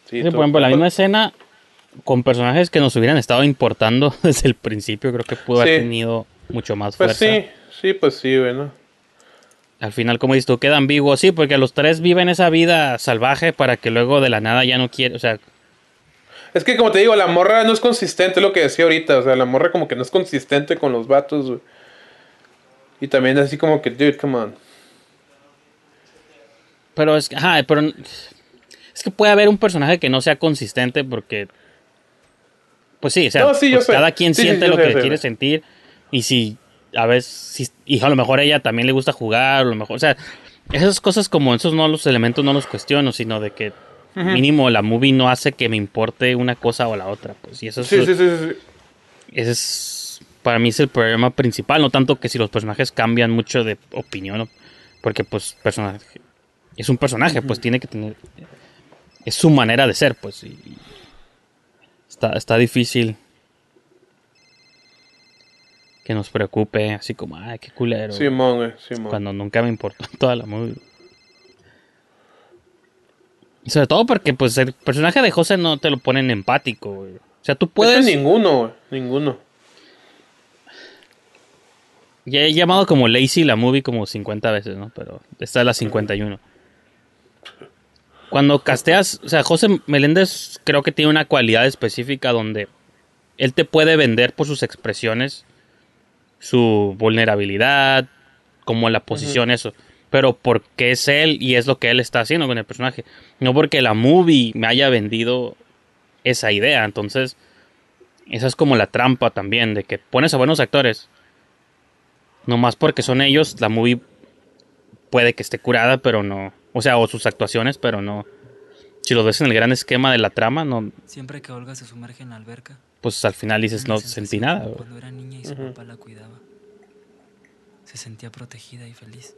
Sí, Sí, por ejemplo, la misma escena con personajes que nos hubieran estado importando desde el principio, creo que pudo haber tenido mucho más Pues fuerza. sí, sí, pues sí, güey, ¿no? Al final, como dices tú, queda ambiguo, sí, porque los tres viven esa vida salvaje para que luego de la nada ya no quiere, o sea, Es que como te digo, la morra no es consistente, es lo que decía ahorita. O sea, la morra como que no es consistente con los vatos, güey. Y también así como que, dude, come on. pero es que, ajá, pero es que puede haber un personaje que no sea consistente porque, pues sí, o sea, No, sí, pues cada quien Sí, siente lo sé, que quiere sentir y si a veces, si- y a lo mejor a ella también le gusta jugar, a lo mejor, o sea, esas cosas como esos no los elementos no los cuestiono, sino de que mínimo la movie no hace que me importe una cosa o la otra, pues, y eso es, Sí, sí, sí, sí, sí. ese es para mí es el problema principal, no tanto que si los personajes cambian mucho de opinión, ¿no? porque pues personaje es un personaje, pues tiene que tener es su manera de ser, pues y está está difícil que nos preocupe así como, ay, qué culero. Simón, güey, Simón. Cuando nunca me importó toda la movie. Y sobre todo porque pues el personaje de José no te lo ponen empático, güey. O sea, tú Puedes... puedes ninguno, güey. Ninguno. Ya he llamado como Lazy la movie como 50 veces, ¿no? Pero esta es la 51. Cuando casteas, o sea, José Meléndez creo que tiene una cualidad específica donde él te puede vender por sus expresiones, su vulnerabilidad, como la posición, eso. Pero porque es él y es lo que él está haciendo con el personaje. No porque la movie me haya vendido esa idea. Entonces, esa es como la trampa también, de que pones a buenos actores. Nomás porque son ellos, la movie puede que esté curada, pero no. O sea, o sus actuaciones, pero no. Si lo ves en el gran esquema de la trama, no. Siempre que Olga se sumerge en la alberca, Pues al final dices, no sentí nada. güey. cuando era niña y su papá la cuidaba, se sentía protegida y feliz.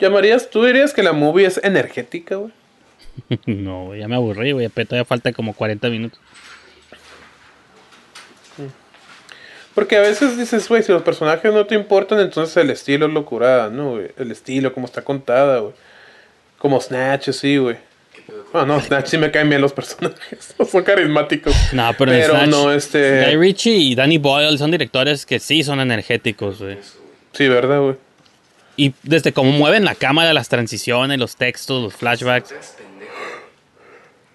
¿Llamarías, tú dirías que la movie es energética, güey? no, ya me aburrí, güey. pero Todavía falta como 40 minutos. Porque a veces dices, güey, si los personajes no te importan, entonces el estilo es locura, ¿no, güey? El estilo, como está contada, güey. Como Snatch, así, güey. No, no, Snatch sí me caen bien los personajes. Son carismáticos. No, pero, Snatch, no, este... Guy Ritchie y Danny Boyle son directores que sí son energéticos, güey. Sí, ¿verdad, güey? Y desde cómo mueven la cámara, las transiciones, los textos, los flashbacks.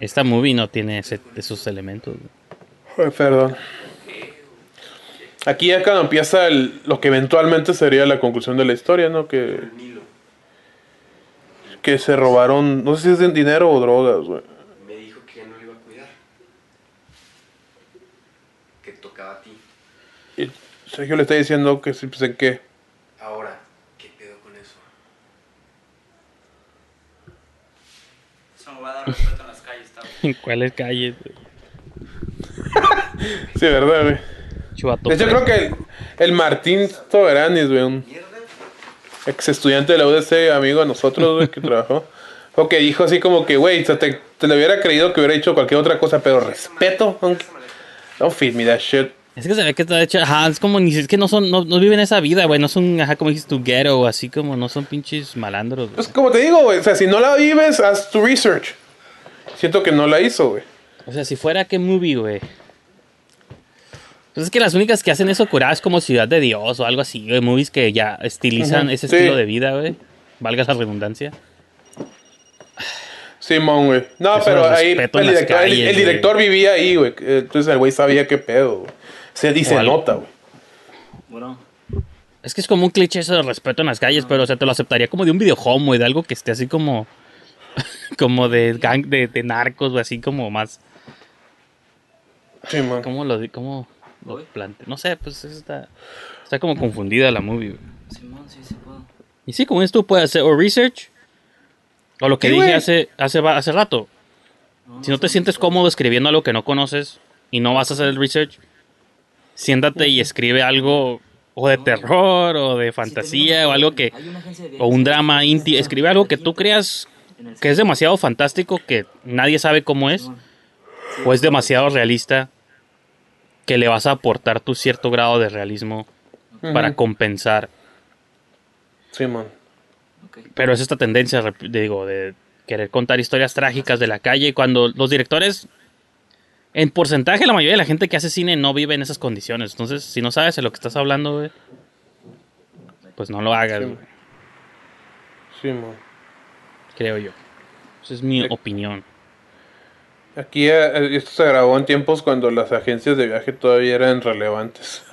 Esta movie no tiene ese- esos elementos. güey. Ay, perdón. Aquí ya cuando empieza el- lo que eventualmente sería la conclusión de la historia, ¿no? Que, que se robaron, no sé si es de dinero o drogas, güey. Me dijo que ya no lo iba a cuidar. Que tocaba a ti. Y Sergio le está diciendo que sí, pues en qué. Ahora, ¿qué pedo con eso? Eso me va a dar respeto en las calles, está ¿En cuáles calles? güey? Sí, ¿verdad, güey? De hecho, creo que el, el Martín Toberanis, güey, un ex estudiante de la UDC, amigo de nosotros, güey, que trabajó, o que dijo así como que, güey, te, te, lo hubiera creído que hubiera dicho cualquier otra cosa, pero respeto, don't, don't feed me that shit. Es que se ve que está hecho, ajá, es como, ni es que no son, no, no viven esa vida, güey, no son, ajá, como dices tu ghetto, así como no son pinches malandros, güey. Pues como te digo, güey, o sea, si no la vives, haz tu research. Siento que no la hizo, güey. O sea, si fuera qué movie, güey. Pues es que las únicas que hacen eso curadas es como Ciudad de Dios o algo así, güey, movies que ya estilizan ese sí. estilo de vida, güey. Valga la redundancia. Simón, güey. No, Eso pero ahí el respeto en las director, el- calles, el director vivía ahí, güey. Entonces el güey sabía qué pedo, güey. Se dice nota, güey. Bueno, Es que es como un cliché eso de respeto en las calles, pero o sea, te lo aceptaría como de un videojuego, güey, de algo que esté así como. como de gang, de, de narcos, güey, así como más. Simón. ¿Cómo lo, cómo lo? No sé, pues está. Está como confundida la movie. Simón, sí, sí puedo. Y sí, como esto puede hacer o research, o lo que dije güey. hace, hace, hace rato. si no te sientes cómodo escribiendo algo que no conoces y no vas a hacer el research, siéntate y escribe algo o de terror o de fantasía o algo que o un drama íntimo, escribe algo que tú creas que es demasiado fantástico que nadie sabe cómo es o es demasiado realista que le vas a aportar tu cierto grado de realismo para compensar. Sí, man. Pero es esta tendencia, digo, de querer contar historias trágicas de la calle cuando los directores, en porcentaje, la mayoría de la gente que hace cine no vive en esas condiciones. Entonces, si no sabes de lo que estás hablando, güey, pues no lo hagas, Sí. güey, Sí, man. creo yo. Esa es mi opinión. Aquí eh, esto se grabó en tiempos cuando las agencias de viaje todavía eran relevantes.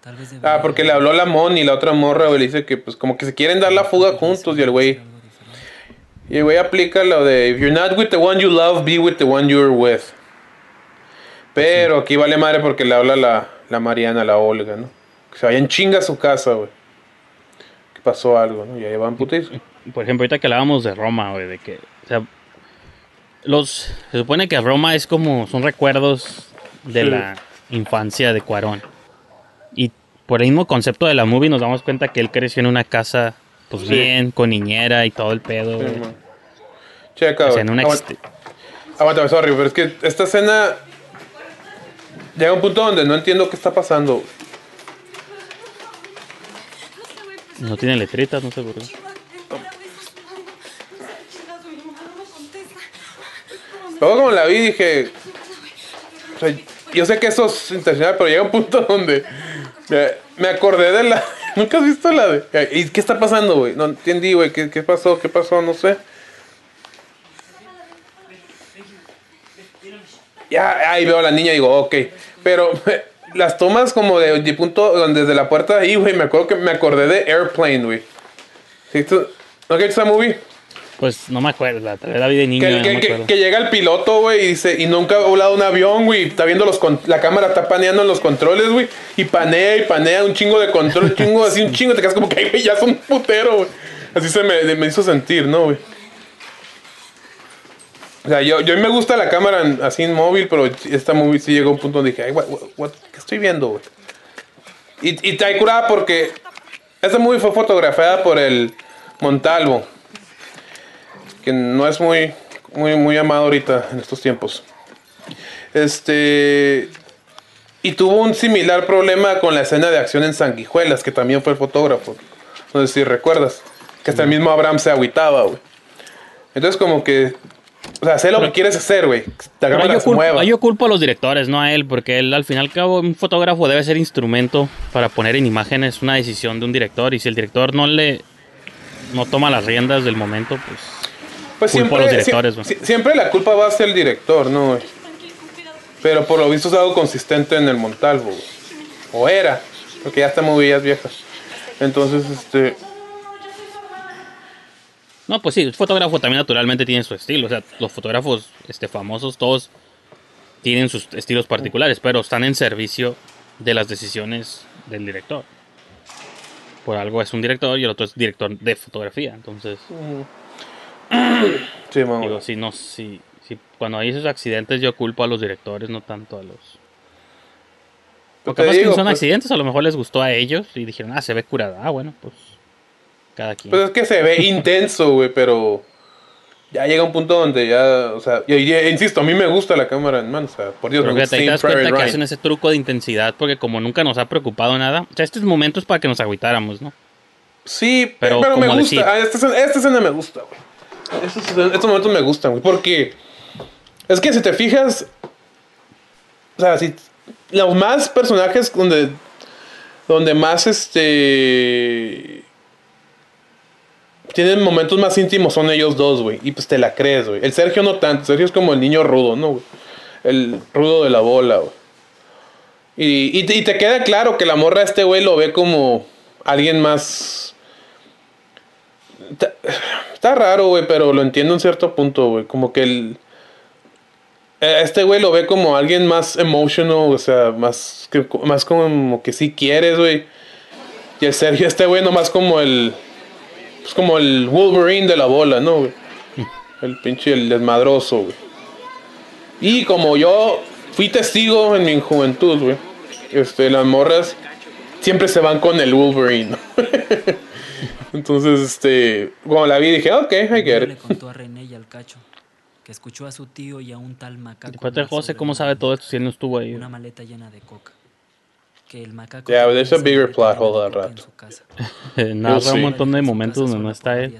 Tal vez ah, porque le habló la Mon y la otra morra, güey, le dice que pues como que se quieren dar la fuga juntos y el güey... Y el güey aplica lo de If you're not with the one you love, be with the one you're with. Pero aquí vale madre porque le habla la, la Mariana, la Olga, ¿no? Que se vayan chinga a su casa, güey. Que pasó algo, ¿no? Y ahí van. Por ejemplo, ahorita que hablábamos de Roma, güey, de que, o sea, los, se supone que Roma es como, son recuerdos de Sí. la infancia de Cuarón. Y por el mismo concepto de la movie nos damos cuenta que él creció en una casa, pues Sí. bien, con niñera y todo el pedo, Sí, güey. Checa, O sea, en una Aguanta- Aguántame, sorry, pero es que esta escena llega a un punto donde no entiendo qué está pasando. no tiene letritas, no sé por qué. Luego como la vi dije, yo sé que eso es intencional, pero llega un punto donde me, acordé de la... ¿Nunca has visto la de... ¿Y qué está pasando, güey? No entendí, güey. ¿Qué, ¿Qué pasó? ¿Qué pasó? No sé. Ya, ahí veo a la niña y digo, ok. Pero las tomas como de, de punto, desde la puerta de ahí, güey, me acuerdo que me acordé de Airplane, güey. ¿Sí, tú- ¿No has visto esa movie? Pues no me acuerdo, la, la vi de niño, Que, llega el piloto, güey, y dice, y nunca ha volado un avión, güey, está viendo los con- la cámara está paneando en los controles, güey, y panea y panea un chingo de control, un chingo así, un chingo, te quedas como que, "Ay, güey, ya son un putero, güey. Así se me, me hizo sentir, ¿no, güey? O sea, yo, yo me gusta la cámara en- así en móvil, pero esta movie sí llegó a un punto donde dije, ay, what, what- what- ¿qué estoy viendo, güey? Y, y te curada porque esta movie fue fotografiada por el Montalvo que no es muy, muy, muy amado ahorita en estos tiempos. Este. Y tuvo un similar problema con la escena de acción en Sanguijuelas, que también fue el fotógrafo. No sé si recuerdas. Que hasta el mismo Abraham se agüitaba, güey. Entonces, como que. O sea, sé lo que quieres hacer, güey. La cámara yo, se culpo, mueva. yo culpo a los directores, no a él, porque él al fin y al cabo, un fotógrafo debe ser instrumento para poner en imágenes una decisión de un director. Y si el director no le no toma las riendas del momento, pues, Pues culpo a los directores, sie- siempre la culpa va a ser el director, ¿no, güey? Pero por lo visto es algo consistente en el Montalvo, güey. O era, porque ya está movidas viejas. Entonces, este. No, pues sí, el fotógrafo también naturalmente tiene su estilo. O sea, los fotógrafos este, famosos, todos tienen sus estilos particulares, pero están en servicio de las decisiones del director. Por algo es un director y el otro es director de fotografía. Entonces, Sí, mamá. digo, si no, si, si cuando hay esos accidentes yo culpo a los directores, no tanto a los... Te capaz que digo, no son pues- accidentes, a lo mejor les gustó a ellos y dijeron, ah, se ve curada. Ah, bueno, pues cada quien. Pues es que se ve intenso, güey, pero ya llega un punto donde ya, o sea, y- y- insisto, a mí me gusta la cámara en mano, o sea, por Dios, Pero me gusta te das cuenta que hacen ese truco de intensidad porque como nunca nos ha preocupado nada, o sea, estos momentos para que nos agüitáramos, ¿no? Sí, Pero pero, me gusta, decir- ah, esta, escena- esta escena me gusta, güey. Estos, momentos me gustan, güey, porque es que si te fijas, o sea, si los más personajes donde, donde más, este... Tienen momentos más íntimos son ellos dos, güey. Y pues te la crees, güey. El Sergio no tanto. Sergio es como el niño rudo, ¿no? El rudo de la bola, güey. Y, y y te queda claro que la morra este güey lo ve como alguien más... Está, raro, güey, pero lo entiendo en cierto punto, güey. Como que el... eh, Este güey lo ve como alguien más emotional, o sea, más, que, más como que sí quieres, güey. Y el Sergio, este güey nomás como el... Es como el Wolverine de la bola, ¿no, güey? El pinche, el desmadroso, güey. Y como yo fui testigo en mi juventud, güey. Este, las morras siempre se van con el Wolverine. ¿no? Entonces, este, cuando la vi dije, ok, I get Le it. contó a René y al cacho que escuchó a su tío y a un tal macaco. Después de hablar José, ¿cómo sabe todo esto si él no estuvo ahí? Una maleta llena de coca. Que el macaco. Yeah, there's a bigger plot hole en rato. Narra un montón de momentos donde no está él.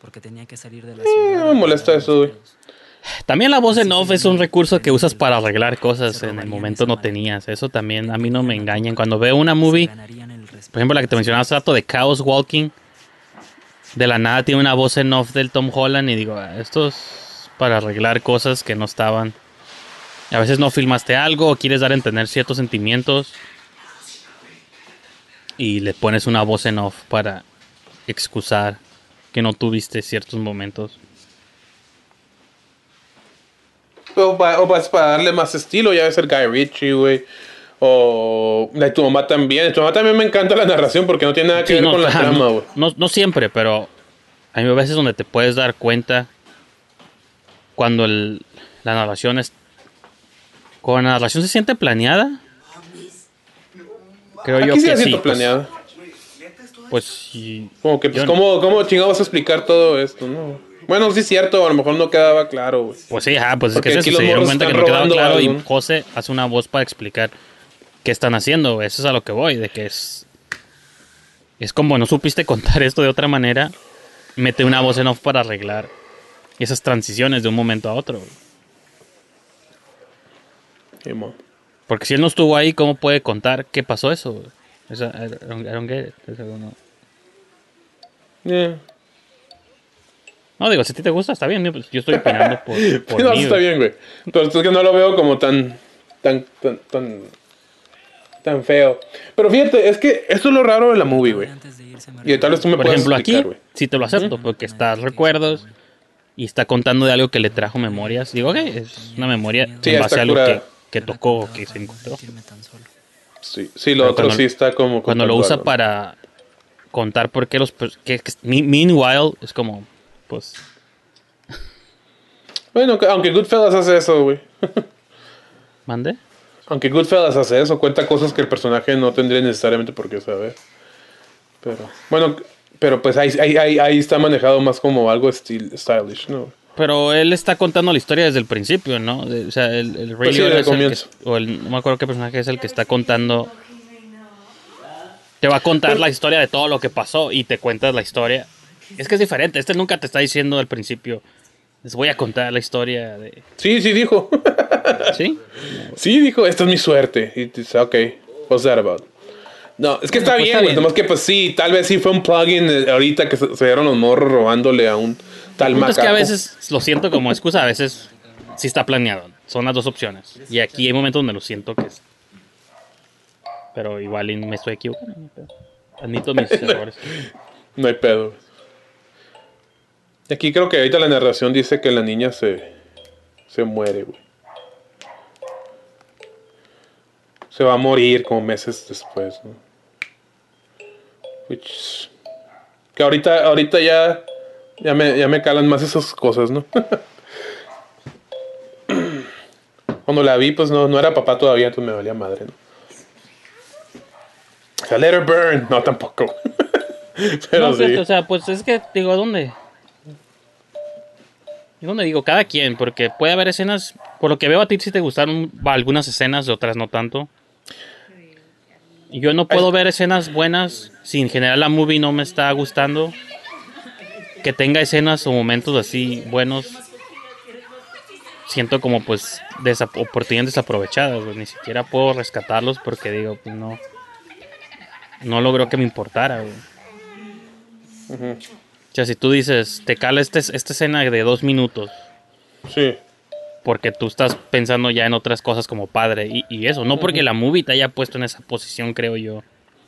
Porque tenía que salir de la Eh, ciudad. no me molesta eso, güey. También la voz en off es un recurso que usas para arreglar cosas en el momento no tenías. Eso también a mí no me engañan. Cuando veo una movie, por ejemplo la que te mencionaba hace rato de Chaos Walking, de la nada tiene una voz en off del Tom Holland y digo, "Ah, esto es para arreglar cosas que no estaban. A veces no filmaste algo o quieres dar a entender ciertos sentimientos y le pones una voz en off para excusar que no tuviste ciertos momentos. O, pa- o para darle más estilo, ya ves el Guy Ritchie, güey. O la de tu mamá también. De tu mamá también me encanta la narración porque no tiene nada que Sí, ver no, con la trama, no, güey. no, no siempre, pero hay veces donde te puedes dar cuenta cuando el- la narración es. Cuando la narración se siente planeada. Creo yo Aquí sí que la sí. siento pues, planeada. Pues sí. Como que, pues, Yo- ¿cómo, ¿cómo vas a explicar todo esto, no? Bueno, sí es cierto, a lo mejor no quedaba claro, güey. Pues sí, ajá, pues Porque es que eso, se dieron cuenta que no quedaba claro algo, y. José hace una voz para explicar qué están haciendo. Eso es a lo que voy, de que es. Es como no supiste contar esto de otra manera, mete una voz en off para arreglar esas transiciones de un momento a otro. Porque si él no estuvo ahí, ¿cómo puede contar qué pasó eso? I don't- I don't get it. Eso no. Yeah. No, digo, si a ti te gusta, está bien. pues, Yo estoy opinando por, por no, mí, está güey. bien, güey. Pero es que no lo veo como tan, tan, tan, tan, tan feo. Pero fíjate, es que eso es lo raro de la movie, güey. Y tal vez tú me Por ejemplo, explicar, aquí güey. sí te lo acepto, porque está recuerdos y está contando de algo que le trajo memorias. Digo, ok, es una memoria Sí, en base a algo que, tocó o que se encontró. Sí, sí, lo Pero otro cuando- sí está como... Cuando lo usa algo. para contar por qué los... Que, que- me- meanwhile, es como, pues... Bueno, que- aunque Goodfellas hace eso, güey. ¿Mande? Aunque Goodfellas hace eso, cuenta cosas que el personaje no tendría necesariamente por qué saber. Pero, bueno, pero pues ahí, ahí, ahí, está manejado más como algo stil- stylish, ¿no? Pero él está contando la historia desde el principio, ¿no? O sea, el, el Pues sí, es el que- o el, no me acuerdo qué personaje es el que está contando. Te va a contar la historia de todo lo que pasó y te cuentas la historia. Es que es diferente. Este nunca te está diciendo al principio. Les voy a contar la historia de. Sí, sí dijo. ¿Sí? Sí dijo, esta es mi suerte. Y dice, ok, what's that about? No, es que está pues bien, está bien. Nomás que pues sí, tal vez sí fue un plugin eh, ahorita que se, se dieron los morros robándole a un tal punto es que a macaco. veces lo siento como excusa, a veces sí está planeado. Son las dos opciones. Y aquí hay momentos donde lo siento que es. Pero igual me estoy equivocando. Admito mis errores. No hay pedo. Aquí creo que ahorita la narración dice que la niña se, se muere, güey. Se va a morir como meses después, ¿no? Which- que ahorita, ahorita ya, ya, me, ya me calan más esas cosas, ¿no? Cuando la vi, pues no, no era papá todavía, entonces me valía madre, ¿no? O sea, let her burn. No, tampoco. Pero no, sí. o sea, pues es que, digo, ¿dónde? ¿Y dónde digo? Cada quien, porque puede haber escenas, por lo que veo a ti sí te gustaron algunas escenas, otras no tanto. Yo no puedo ver escenas buenas si en general la movie no me está gustando. Que tenga escenas o momentos así buenos. Siento como pues oportunidades desaprovechadas. Ni siquiera puedo rescatarlos porque digo, pues no. No logró que me importara, güey. Sea, si tú dices, te cala este, esta escena de dos minutos. Sí. Porque tú estás pensando ya en otras cosas como padre y, y eso. No porque la movie te haya puesto en esa posición, creo yo,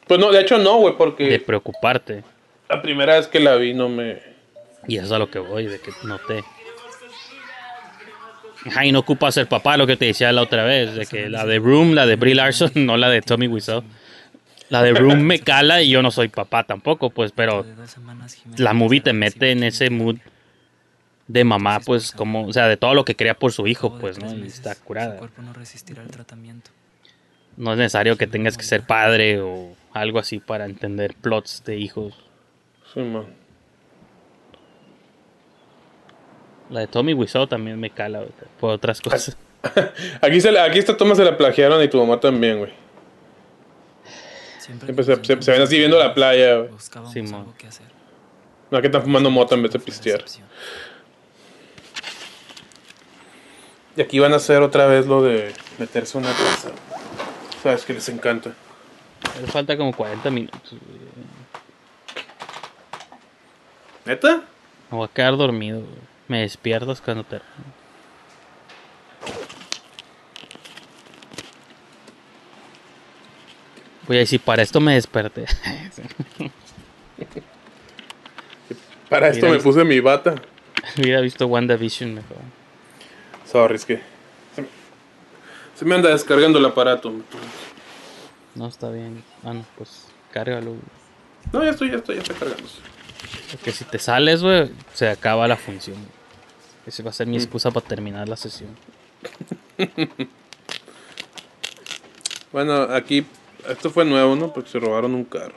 Pues no, de hecho no, güey, de porque preocuparte. la primera vez que la vi no me... Y eso es a lo que voy, de que no te... Ajá, y no ocupa ser papá, lo que te decía la otra vez, de que la de Room, la de Brie Larson, no la de Tommy Wiseau. La de Room me cala y yo no soy papá tampoco, pues, pero la movie te mete en ese mood de mamá, pues, como, o sea, de todo lo que crea por su hijo, pues, ¿no? Y está curada. cuerpo no resistirá el tratamiento. No es necesario que tengas que ser padre o algo así para entender plots de hijos. Sí, man. La de Tommy Wiseau también me cala güey, por otras cosas. Aquí, se, la- aquí esta toma se la plagiaron y tu mamá también, güey. Siempre se, se- se ven así viendo la playa, güey. Buscábamos Simón. algo que hacer. No, que están fumando mota en vez de pistear. Y aquí van a hacer otra vez lo de meterse a una casa. Sabes que les encanta. Me falta como 40 minutos. güey. ¿Neta? Me voy a quedar dormido. güey. Me despiertas cuando te... Voy a decir, para esto me desperté. Para esto Mira, me puse mi bata. Hubiera visto WandaVision mejor. Sorry, es que. Se me, se me anda descargando el aparato. No, está bien. Ah, no, pues cárgalo. No, ya estoy, ya estoy, ya está cargándose. Porque si te sales, güey, se acaba la función. Esa va a ser mi excusa para terminar la sesión. Bueno, aquí. Esto fue nuevo, ¿no? Porque se robaron un carro.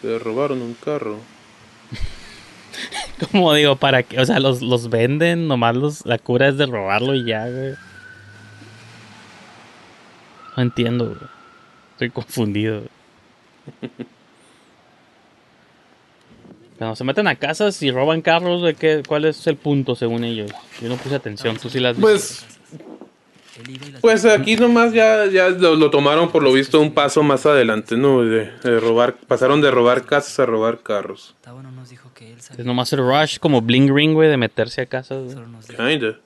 Se robaron un carro. Como digo, ¿para qué? O sea, los, los venden, nomás los, la cura es de robarlo y ya, güey. No entiendo, güey. Estoy confundido. Cuando se meten a casas y roban carros, ¿de qué, ¿cuál es el punto según ellos? Yo no puse atención, tú sí las. Pues. Pues aquí nomás ya, ya lo, lo tomaron por lo visto un paso más adelante, ¿no? De, de robar, pasaron de robar casas a robar carros. Es nomás el rush como bling ring, güey, de meterse a casas. Kinda.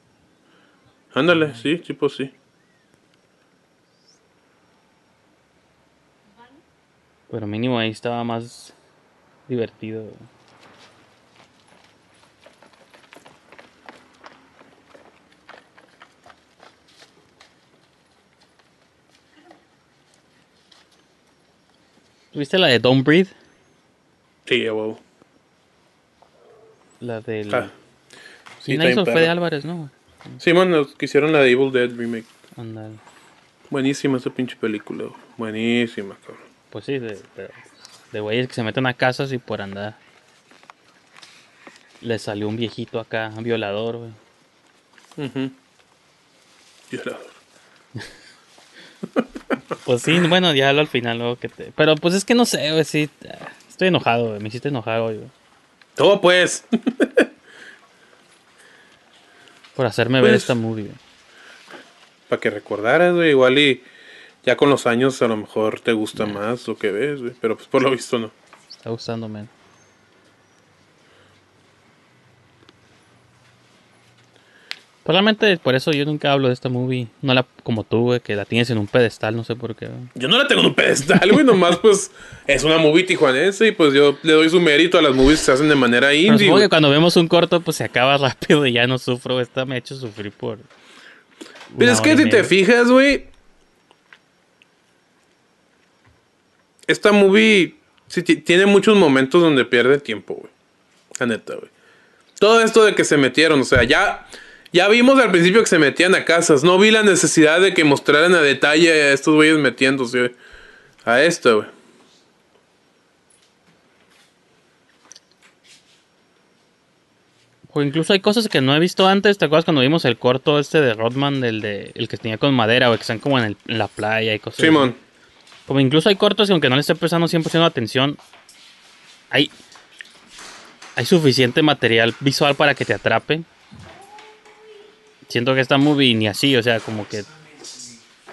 Ándale, sí, tipo sí. Pero mínimo ahí estaba más divertido. ¿Viste la de Don't Breathe? Sí, a huevo. La del... Ah, Sí, sí, la hizo Fede perro. Álvarez, ¿no? Simón, los que hicieron la de Evil Dead Remake. Ándale. Buenísima esa pinche película, güey. Buenísima, cabrón. Pues sí, de, pero de güeyes que se meten a casas y por andar. Le salió un viejito acá, un violador, güey. Ujú. Violador. Pues sí, bueno, ya al final luego que te... Pero pues es que no sé, güey, sí. Estoy enojado, güey. Me hiciste enojar hoy, güey. Todo pues. Por hacerme ver Pues- esta movie, güey. Para que recordaras, güey. Igual y ya con los años a lo mejor te gusta más lo que ves, güey. Pero pues por lo visto no. Está gustándome. Probablemente por eso yo nunca hablo de esta movie. No la como tú, güey, que la tienes en un pedestal, no sé por qué. güey. Yo no la tengo en un pedestal, güey. Nomás pues es una movie tijuanense y pues yo le doy su mérito a las movies que se hacen de manera Pero indie. supongo que cuando vemos un corto, pues se acaba rápido y ya no sufro. Esta me ha hecho sufrir por. Pero una es que si te fijas, güey. Esta movie sí tiene muchos momentos donde pierde tiempo, güey. La neta, güey. Todo esto de que se metieron, o sea, ya, ya vimos al principio que se metían a casas. No vi la necesidad de que mostraran a detalle a estos güeyes metiéndose a esto, güey. O incluso hay cosas que no he visto antes. ¿Te acuerdas cuando vimos el corto este de Rodman, del de, el que tenía con madera, güey, que están como en, el- en la playa y cosas así? Simón. Como incluso hay cortos y aunque no le esté prestando 100% de atención, hay, hay suficiente material visual para que te atrape. Siento que esta movie ni así, o sea, como que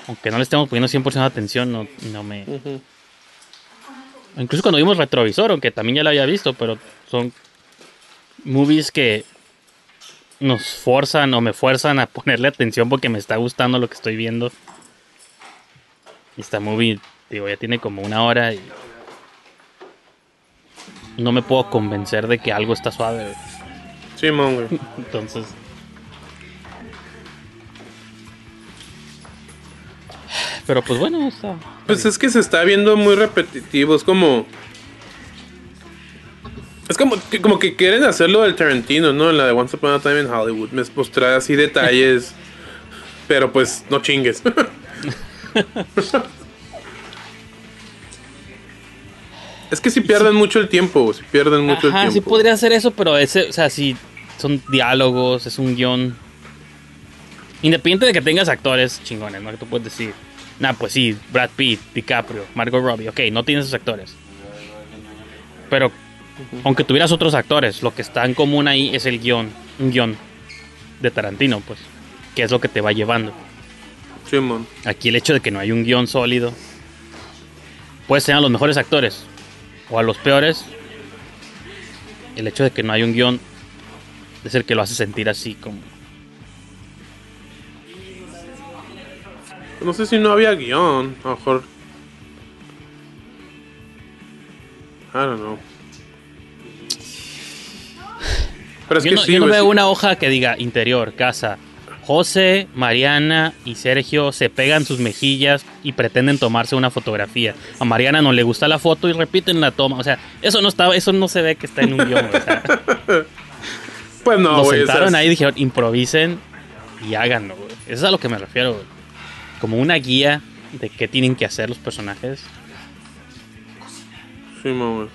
aunque no le estemos poniendo 100% de atención, no, no me... Incluso cuando vimos Retrovisor, aunque también ya lo había visto, pero son movies que nos forzan o me fuerzan a ponerle atención porque me está gustando lo que estoy viendo. Esta movie, digo, ya tiene como una hora y... no me puedo convencer de que algo está suave. Simón, güey. Entonces. Pero pues bueno, está. Pues es que se está viendo muy repetitivo. Es como. Es como que, como que quieren hacerlo del Tarantino, ¿no? En la de Once Upon a Time in Hollywood. Me mostrar así detalles. pero pues no chingues. es que si pierden mucho el tiempo, si pierden mucho Ajá, el sí tiempo. podría hacer eso, pero ese, o sea, si son diálogos, es un guion. Independiente de que tengas actores chingones, ¿no? Que tú puedes decir, nah, pues sí, Brad Pitt, DiCaprio, Margot Robbie, ok, no tienes esos actores. Pero, aunque tuvieras otros actores, lo que está en común ahí es el guion, un guion de Tarantino, pues, que es lo que te va llevando. Aquí el hecho de que no hay un guion sólido, puedes tener a los mejores actores o a los peores. El hecho de que no hay un guion es el que lo hace sentir así como... No sé si no había guion, a lo mejor. I don't know. Pero es yo que no, sí, yo no veo sí. una hoja que diga interior, casa. José, Mariana y Sergio se pegan sus mejillas y pretenden tomarse una fotografía. A Mariana no le gusta la foto y repiten la toma. O sea, eso no está, eso no se ve que está en un guion. o sea, Pues no, sea, sentaron ahí y dijeron, improvisen y háganlo, güey. Eso es a lo que me refiero, güey. Como una guía de qué tienen que hacer los personajes. Simón, güey.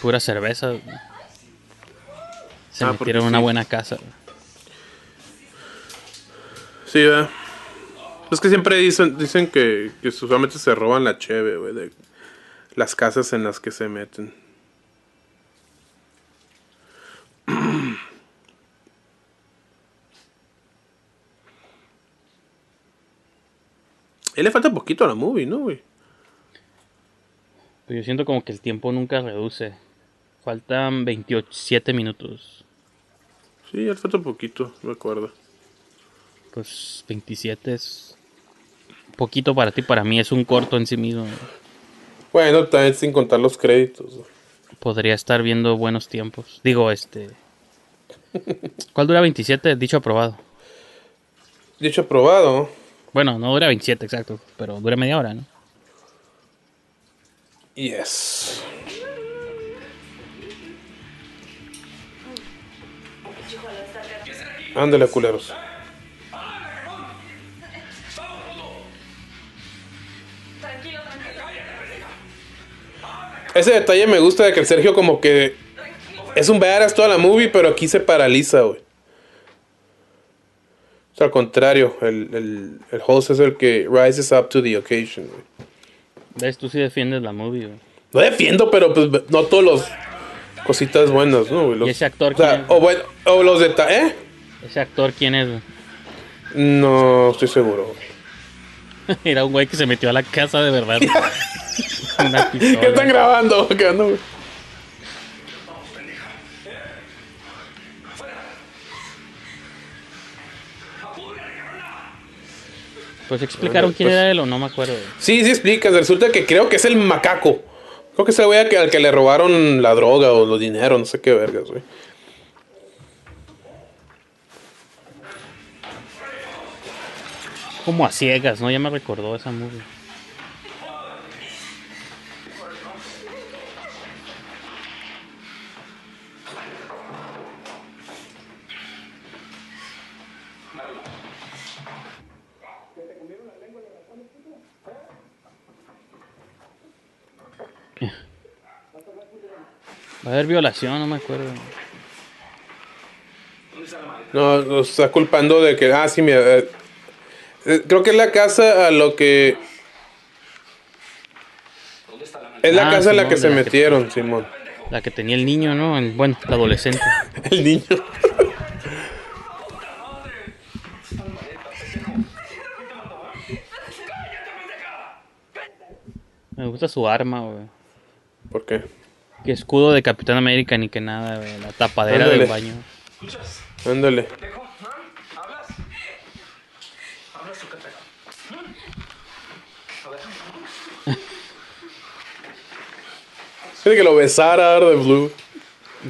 Pura cerveza. Se Ah, metieron en una sí. buena casa. Sí, ¿verdad? Es que siempre dicen, dicen que, que usualmente se roban la cheve, güey, de las casas en las que se meten. Él le falta poquito a la movie, ¿no, güey? Pero yo siento como que el tiempo nunca reduce. Faltan 27 minutos. Sí, él falta poquito, me acuerdo. Pues 27 es poquito para ti, para mí es un corto en sí mismo. Bueno, también sin contar los créditos. Podría estar viendo buenos tiempos. Digo, este... ¿Cuál dura 27? Dicho aprobado. Dicho aprobado. Bueno, no dura 27, exacto, pero dura media hora, ¿no? Yes. Ándale, culeros. Ese detalle me gusta de que el Sergio como que es un badass toda la movie, pero aquí se paraliza, güey. O sea, al contrario, el, el, el host es el que rises up to the occasion, güey. ¿Ves? Tú sí defiendes la movie, güey. No defiendo, pero pues no todos los cositas buenas, ¿no? güey? Los- ¿Y ese actor o, sea, quién es? o, bueno, o los detalles, ¿eh? ¿Ese actor quién es? güey? No estoy seguro. güey. Era un güey que se metió a la casa de verdad. Una ¿Qué están grabando? ¿Qué onda, güey? Pues explicaron quién Pues- era él o no me acuerdo. Sí, sí explicas. Resulta que creo que es el macaco. Creo que es el güey al que, le robaron la droga o los dinero, no sé qué vergas, güey. Como a ciegas, ¿no? Ya me recordó esa movie. Va a haber violación, no me acuerdo. No, nos está culpando de que, ah, sí, mira, eh, eh, creo que es la casa a lo que... Es la Ah, casa la Simón, que se la que- metieron, Simón. La que tenía el niño, ¿no? El- bueno, el adolescente. El niño. Me gusta su arma, güey. ¿Por qué? Que escudo de Capitán América ni que nada, güey. La tapadera Ándale. del baño. Ándale. Tiene que lo besara de Blue.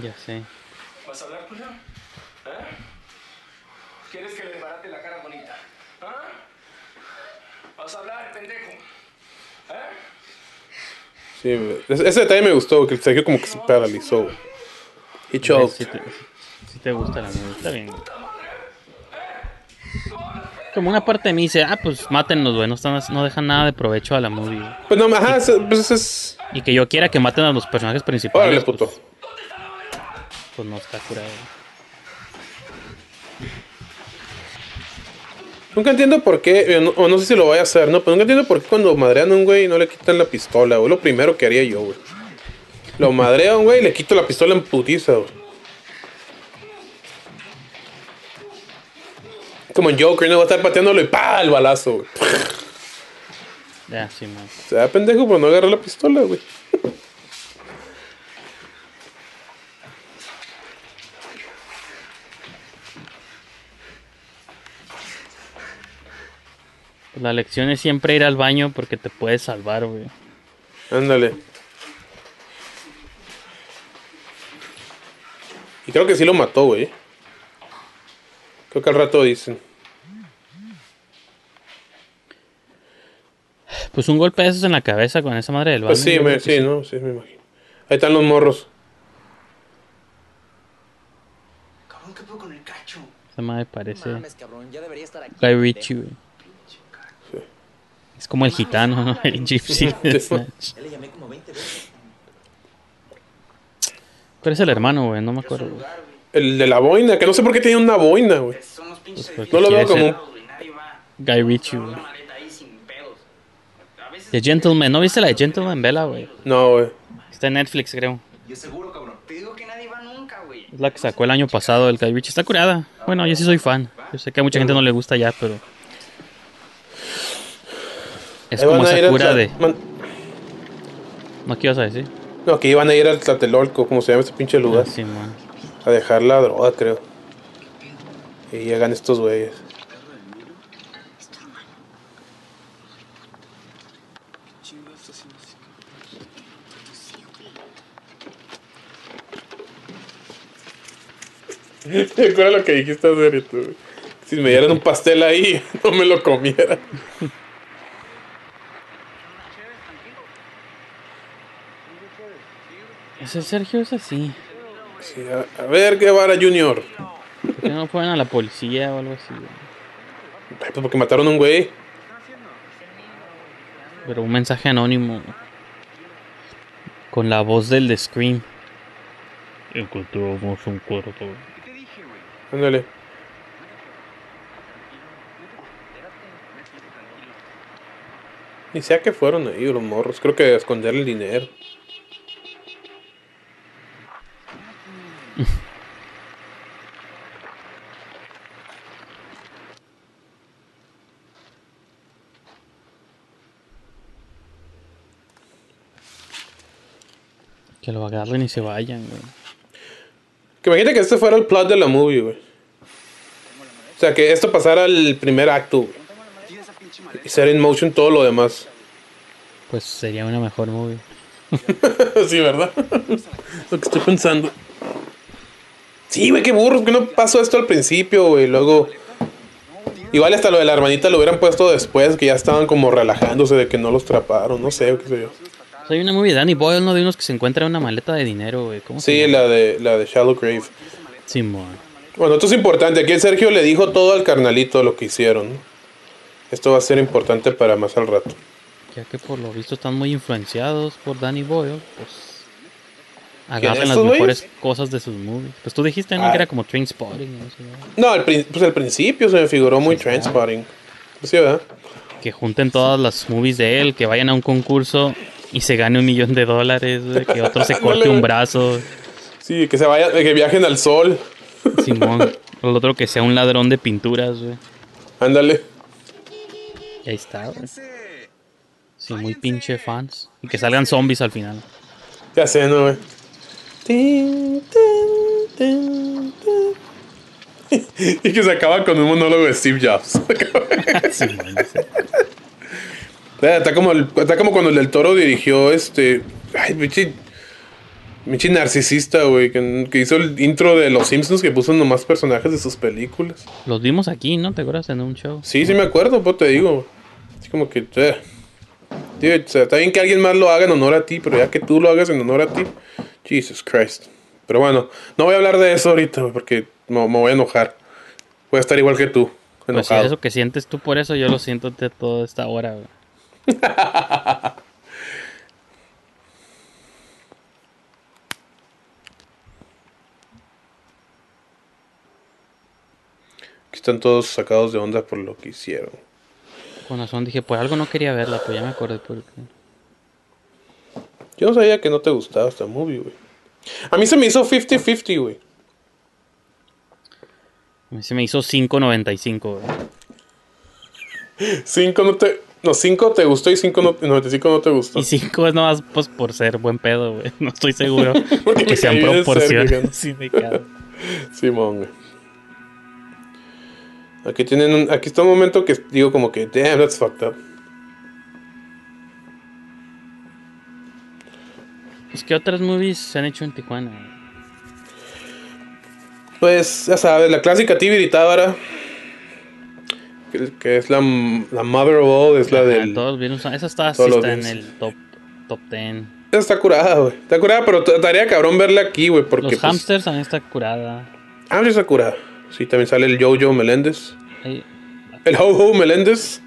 Ya sé. ¿Vas a hablar, culero? ¿Eh? ¿Quieres que le desbarate la cara bonita? ¿Ah? ¿Vas a hablar, pendejo? ¿Eh? Sí, ese, detalle me gustó, que el Sergio como que se paralizó. He Si te, sí te gusta la movie, está bien. Como una parte de mí dice, ah, pues mátenlos, güey. No, están- no dejan nada de provecho a la movie. Pues no, ajá, es- pues es... Y que yo quiera que maten a los personajes principales. Órale, pues, puto. pues no está curado. Nunca entiendo por qué, eh, no- o no sé si lo voy a hacer, ¿no? Pero nunca entiendo por qué cuando madrean a un güey no le quitan la pistola, güey. Lo primero que haría yo, güey. Lo madreo a un güey y le quito la pistola en putiza, güey. Como en Joker, no va a estar pateándolo y ¡pa! el balazo, güey. Ya, sí, man. Se da pendejo por no agarrar la pistola, güey. La lección es siempre ir al baño porque te puedes salvar, güey. Ándale. Y creo que sí lo mató, güey. Creo que al rato dicen. Pues un golpe de esos en la cabeza con esa madre del baño. Pues sí, me, sí, ¿no? Sí, me imagino. Ahí están los morros. Cabrón, ¿qué pedo con el cacho? Esa madre parece Mames, cabrón, ya debería estar aquí. Guy Ritchie, güey. Es como el gitano, ¿no? El gypsy de Snatch. Ya le llamé como 20 veces. Pero es el hermano, güey, no me acuerdo. güey. El de la boina, que no sé por qué tenía una boina, güey. Pues porque No lo veo como un... Guy Ritchie, güey. The Gentleman, ¿no viste la de Gentleman Bella, güey? No, güey. Está en Netflix, creo. Yo seguro, cabrón. Te digo que nadie va nunca, güey. Es la que sacó el año pasado el Guy Ritchie. Está curada. Bueno, yo sí soy fan. Yo sé que a mucha gente no le gusta ya, pero... Es como van a ir esa al cura Tla- de... man- ¿No qué ibas a decir? No, que iban a ir al Tlatelolco, como se llama ese pinche lugar. Sí, man. A dejar la droga, creo. Y llegan estos güeyes. Me acuerdo lo que dijiste hace tú, güey. Si me dieran un pastel ahí, no me lo comiera. Ese Sergio es así. Sí, a, a ver, Guevara Junior. ¿Por qué no fueron a la policía o algo así? Ay, pues porque mataron a un güey. Pero un mensaje anónimo. Con la voz del de Scream. Encontramos un cuerpo. Ándale. Ni sé a qué fueron ahí los morros. Creo que a esconder el dinero. Que lo agarren y se vayan, güey. Que imagínate que este fuera el plot de la movie, güey. O sea, que esto pasara al primer acto, güey. Y ser in motion todo lo demás. Pues sería una mejor movie. sí, ¿verdad? lo que estoy pensando. Sí, güey, qué burros. que no pasó esto al principio, güey? Luego. Igual hasta lo de la hermanita lo hubieran puesto después, que ya estaban como relajándose de que no los traparon, no sé, qué sé yo. Hay una movie de Danny Boyle, ¿no? De unos que se encuentran una maleta de dinero, güey. ¿Cómo se Sí, llama? la de, la de Shallow Grave. Simón. Bueno, esto es importante. Aquí el Sergio le dijo todo al carnalito lo que hicieron. Esto va a ser importante para más al rato. Ya que por lo visto están muy influenciados por Danny Boyle, pues. Agarran las mejores güeyes? cosas de sus movies. Pues tú dijiste, ¿no? Ah. Que era como Train Spotting. No ¿no? Prin- pues al principio se me figuró muy transpotting. Sí, ¿verdad? Que junten todas las movies de él, que vayan a un concurso y se gane un millón de dólares, güey, que otro se corte un brazo. Sí, que se vaya, que viajen al sol. Simón. El otro que sea un ladrón de pinturas, güey. Ándale. Y ahí está, güey. Sí, muy pinche fans. Y que salgan zombies al final. Ya sé, ¿no, güey? Y que se acaba con un monólogo de Steve Jobs. Eh, está, como el- está como cuando el del toro dirigió este. Ay, pinche. Pinche narcisista, güey. Que, que hizo el intro de Los Simpsons que puso nomás personajes de sus películas. Los vimos aquí, ¿no? ¿Te acuerdas en un show? Sí, sí me acuerdo, pues te digo. Así como que. eh. Dude, o sea, está bien que alguien más lo haga en honor a ti, pero ya que tú lo hagas en honor a ti. Jesus Christ. Pero bueno, no voy a hablar de eso ahorita, porque me, me voy a enojar. Voy a estar igual que tú. Pues si Enojado. eso que sientes tú por eso, yo lo siento de toda esta hora, güey. Aquí están todos sacados de onda por lo que hicieron. Con razón dije, por algo no quería verla, pero ya me acordé por qué. Yo no sabía que no te gustaba esta movie, güey. A mí se me hizo 50-50, güey. A mí se me hizo 5.95, güey. 5 no te. No, 5 te gustó y 5 no, 95 no te gustó. Y 5 es nomás pues, por ser buen pedo, güey. No estoy seguro Porque que sean proporciones. Simón, güey. Aquí tienen un, aquí está un momento que digo como que, damn, that's fucked up. Pues, ¿qué otras movies se han hecho en Tijuana? Pues, ya sabes, la clásica Tibiri Tábara. Que, que es la, la mother of all, es la Ajá, del. Todos vieron, esa está, sí está en el top, top 10. Esa está curada, güey. Está curada, pero estaría cabrón verla aquí, güey, porque. Los pues, hamsters también está curada. Ah, sí está curada. Sí, también sale el Jojo Meléndez. Ahí, El Ho-Ho Meléndez.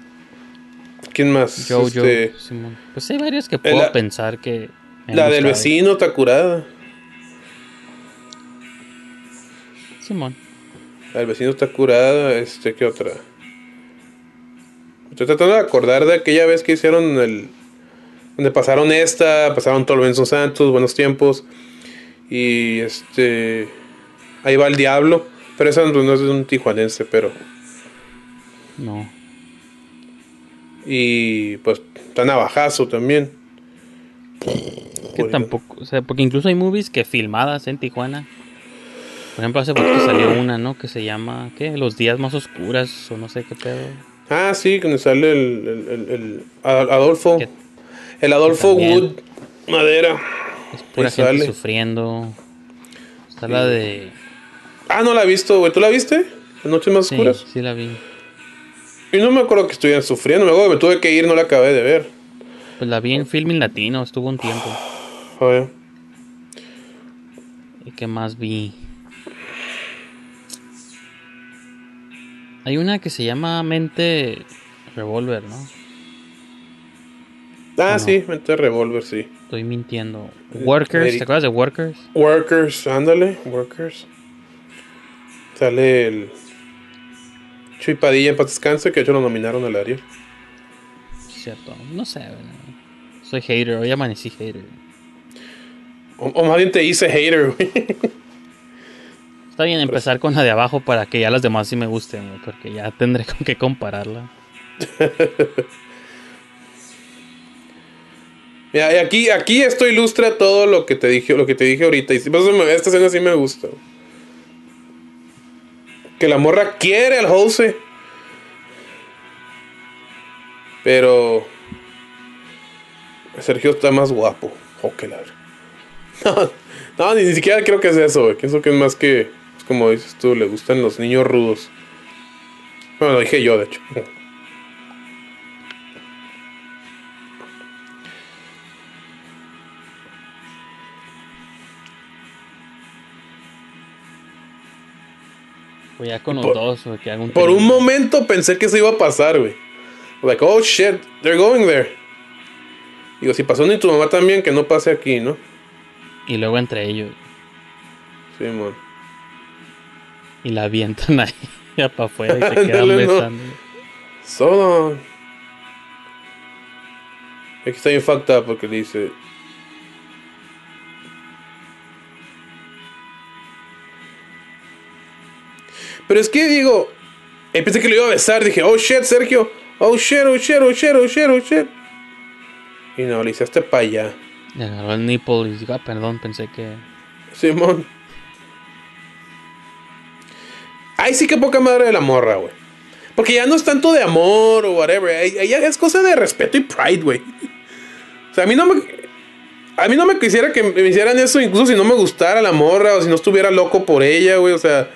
¿Quién más? Jojo, Este, Simón. Pues hay varias que puedo la- pensar que. la del vecino está curada. Simón. La del vecino está curada. Este, ¿qué otra? Estoy tratando de acordar de aquella vez que hicieron el. Donde pasaron esta, pasaron todo el Benson Santos, buenos tiempos. Y este. Ahí va el diablo. Pero esa no es de un tijuanense, pero. No. Y pues está navajazo también. Que tampoco. O sea, porque incluso hay movies que filmadas en Tijuana. Por ejemplo, hace poco salió una, ¿no? Que se llama. ¿Qué? Los días más oscuras o no sé qué pedo. Ah, sí, donde sale el, el, el- el Ad- Adolfo. El Adolfo. Wood Madera. Pura Ahí gente sale. sufriendo. Está la de. Ah, no la he visto, güey. ¿Tú la viste? ¿Las noches más Sí, oscuras? sí la vi. Y no me acuerdo que estuvieran sufriendo. Me acuerdo que me tuve que ir, no la acabé de ver. Pues la vi en Filming Latino, estuvo un tiempo. Joder. ¿Y qué más vi? Hay una que se llama Mente Revolver, ¿no? Ah, no? sí, mente Revolver, sí. Estoy mintiendo. Workers, Eric. ¿te acuerdas de Workers? Workers, ándale, Workers. Sale el. Chuy Padilla en paz descanse, que de hecho lo nominaron al Ariel. Cierto, no sé. Soy hater, hoy amanecí hater. O, o más bien te hice hater, güey. Está bien empezar con la de abajo para que ya las demás sí me gusten, güey, porque ya tendré con qué compararla. Mira, y aquí, aquí esto ilustra todo lo que te dije, lo que te dije ahorita. Y esta escena sí me gusta. Que la morra quiere al Jose. Pero. Sergio está más guapo. Oh, que la No, no, ni, ni siquiera creo que es eso, güey. Pienso que es más que. Es como dices tú, le gustan los niños rudos. Bueno, lo dije yo, de hecho. Pues ya con los Por- dos, que un Por un momento pensé que eso iba a pasar, güey. Like, oh shit, they're going there. Digo, si pasó ni tu mamá también, que no pase aquí, ¿no? Y luego entre ellos. Sí, man. Y la avientan ahí ya para afuera y se quedan no. besando. So long. Aquí está bien fucked up porque dice. Pero es que digo, eh, pensé que lo iba a besar, dije, oh shit, Sergio, oh shit, oh shit, oh shit, oh shit, oh shit. Y no, le hiciste para allá. Le agarró el nipple y digo, ah, perdón, pensé que. Simón. Ay, sí que poca madre de la morra, güey. Porque ya no es tanto de amor o whatever. Ahí- ahí es cosa de respeto y pride, güey. O sea, a mí no me. A mí no me quisiera que me hicieran eso, incluso si no me gustara la morra o si no estuviera loco por ella, güey. O sea,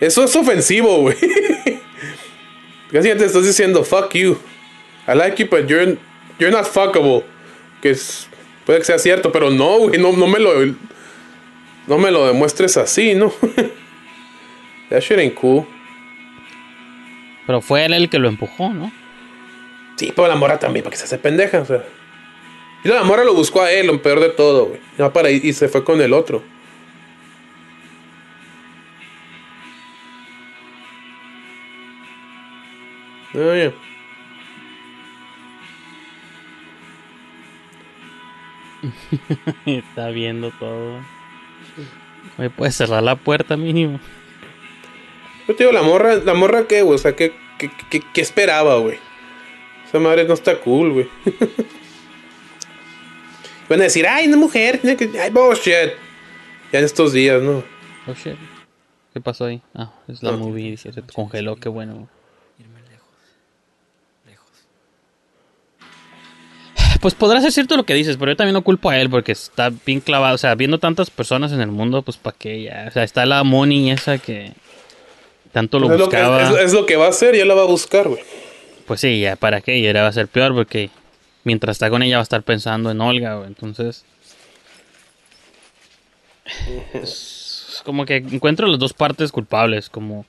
eso es ofensivo, güey. Casi te estás diciendo, fuck you. I like you, but you're, you're not fuckable. Que es, puede que sea cierto, pero no, güey. No, no me lo. No me lo demuestres así, ¿no? That shit ain't cool. Pero fue él el que lo empujó, ¿no? Sí, pero la morra también, para que se hace pendeja, o sea. Y la morra lo buscó a él, lo peor de todo, güey. Para y se fue con el otro. Ya. Está viendo todo. Me puedes cerrar la puerta mínimo. Yo te digo, la morra, la morra qué, güey, o sea, ¿qué, qué, qué- qué esperaba, güey? Esa madre no está cool, güey. Van a decir, ay, una mujer, tiene que. Ay, bullshit. Ya en estos días, ¿no? Oh shit. ¿Qué pasó ahí? Ah, es la movie, dice, se congeló, qué bueno. Pues podrá ser cierto lo que dices, pero yo también no culpo a él porque está bien clavado. O sea, viendo tantas personas en el mundo, pues para qué ya. O sea, está la Moni esa que tanto lo es, lo que, buscaba. es- es lo que va a hacer, ya la va a buscar, güey. Pues sí, ya para qué. Y ahora va a ser peor porque mientras está con ella va a estar pensando en Olga, güey. Entonces. Es como que encuentro las dos partes culpables. Como.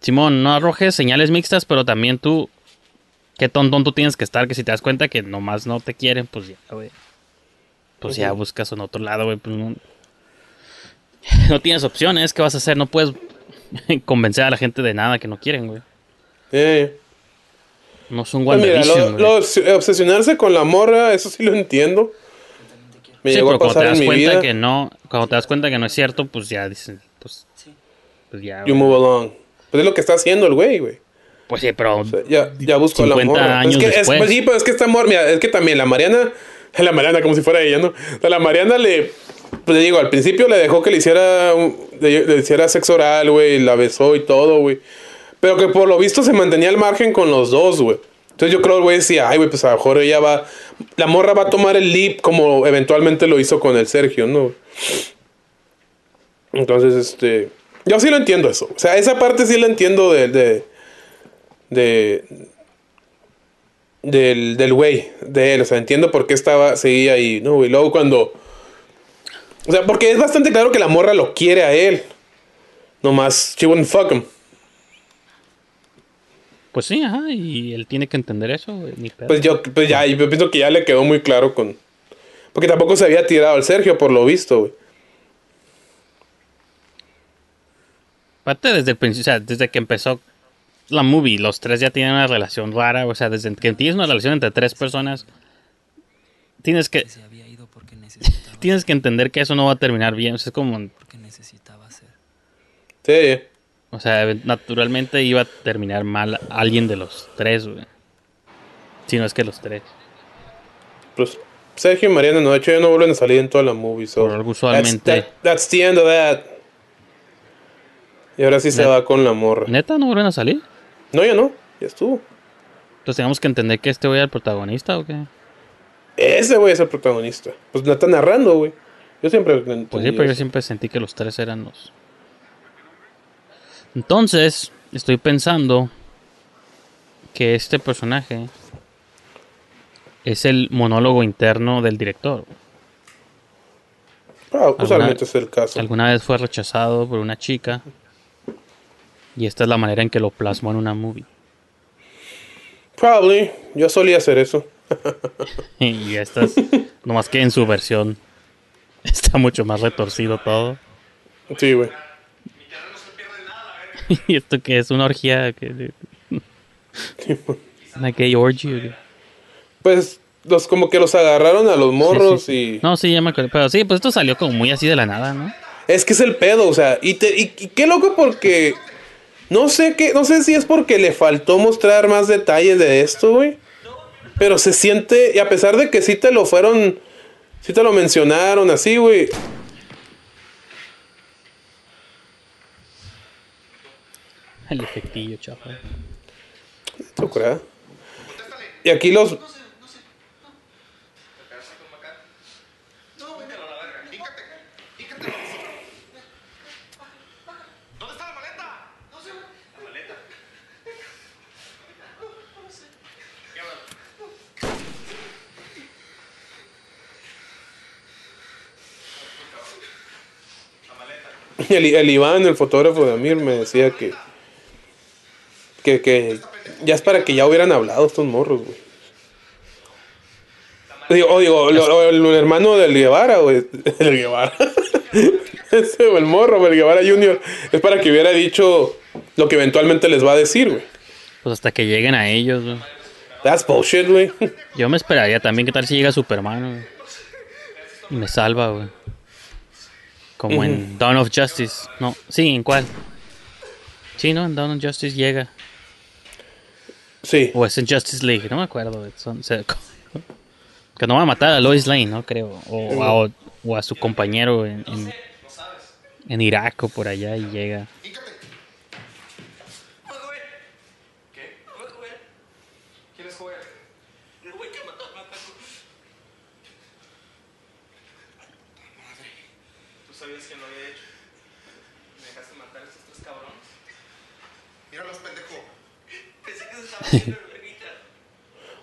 Simón, no arrojes señales mixtas, pero también tú. Qué tontón tú tienes que estar. Que si te das cuenta que nomás no te quieren, pues ya, güey. Pues ya buscas en otro lado, güey. Pues no, no tienes opciones. ¿Qué vas a hacer? No puedes convencer a la gente de nada que no quieren, güey. Eh. No es un Pues mira, WandaVision, obsesionarse con la morra, eso sí lo entiendo. Me sí, llegó pero a cuando pasar te en das mi cuenta vida. que no, cuando te das cuenta que no es cierto, pues ya dicen, pues, pues ya. You güey. move along. Pues es lo que está haciendo el güey, güey. Pues sí, pero Ya, ya busco la 50 morra. años es que, es- después. pues sí, pero es que esta morra, mira, es que también la Mariana, la Mariana como si fuera ella, ¿no? O sea, la Mariana le, pues le digo, al principio le dejó que le hiciera, le hiciera sexo oral, güey, la besó y todo, güey. Pero que por lo visto se mantenía al margen con los dos, güey. Entonces yo creo el güey decía, ay, güey, pues a lo mejor ella va, la morra va a tomar el leap como eventualmente lo hizo con el Sergio, ¿no? Entonces, este, yo sí lo entiendo eso. O sea, esa parte sí la entiendo de, de, de, del, del güey, de él. O sea, entiendo por qué estaba, seguía ahí, ¿no? Y luego cuando... O sea, porque es bastante claro que la morra lo quiere a él. Nomás, she wouldn't fuck him. Pues sí, ajá, y él tiene que entender eso, ni pedo. Pues yo, pues ya, yo pienso que ya le quedó muy claro con... Porque tampoco se había tirado al Sergio, por lo visto, güey. Aparte desde el principio, o sea, desde que empezó la movie, los tres ya tienen una relación rara, o sea, desde que tienes una relación entre tres personas, tienes que tienes que entender que eso no va a terminar bien, o sea, es como Sí. o sea, naturalmente iba a terminar mal alguien de los tres, güey. Si no es que los tres. Pues Sergio y Mariana, no, de hecho ya no vuelven a salir en toda la movie. So Por algo usualmente- That's, that- that's the end of that. Y ahora sí se va con la morra. ¿Neta no vuelven a salir? No, ya no. Ya estuvo. Entonces tenemos que entender que este era el protagonista o qué? Ese güey es el protagonista. Pues la está narrando, güey. Yo siempre. Pues sí, pero yo siempre sentí que los tres eran los. Entonces, estoy pensando que este personaje es el monólogo interno del director. Ah, usualmente Alguna- es el caso. Alguna vez fue rechazado por una chica. Y esta es la manera en que lo plasmó en una movie. Probably. Yo solía hacer eso. Y esta es. nomás que en su versión está mucho más retorcido todo. Sí, güey. y esto que es una orgía. Que, una gay orgy. Pues los como que los agarraron a los morros Sí, sí, sí. y. No, sí, ya me acuerdo. Pero sí, pues esto salió como muy así de la nada, ¿no? Es que es el pedo, o sea, y, te, y, y qué loco porque no sé qué, no sé si es porque le faltó mostrar más detalles de esto, güey. Pero se siente, y a pesar de que sí te lo fueron, sí te lo mencionaron así, güey. El efectillo, chaval. Y aquí los, El, el Iván, el fotógrafo de Amir, me decía que, que, que ya es para que ya hubieran hablado estos morros, güey. Digo, o digo, lo- lo- el, hermano del Guevara, güey. El Guevara. Ese, el morro, el Guevara Junior. Es para que hubiera dicho lo que eventualmente les va a decir, güey. Pues hasta que lleguen a ellos, güey. That's bullshit, güey. Yo me esperaría también. ¿Qué tal si llega Superman, güey? Y me salva, güey. Como en Dawn of Justice. No, sí, ¿en cuál? Sí, ¿no? En Dawn of Justice llega. Sí. O es en Justice League, no me acuerdo. güey. Son- se- que no va a matar a Lois Lane, ¿no? Creo. O, a, o a su compañero en, en, en Irak o por allá y llega. ¿Quién es Joel? El güey que mató a Mataco. Madre. ¿Tú sabías que lo había hecho? ¿Me dejaste matar a estos tres cabrones? Míralos, pendejo. Pensé que se estaba haciendo el verguita.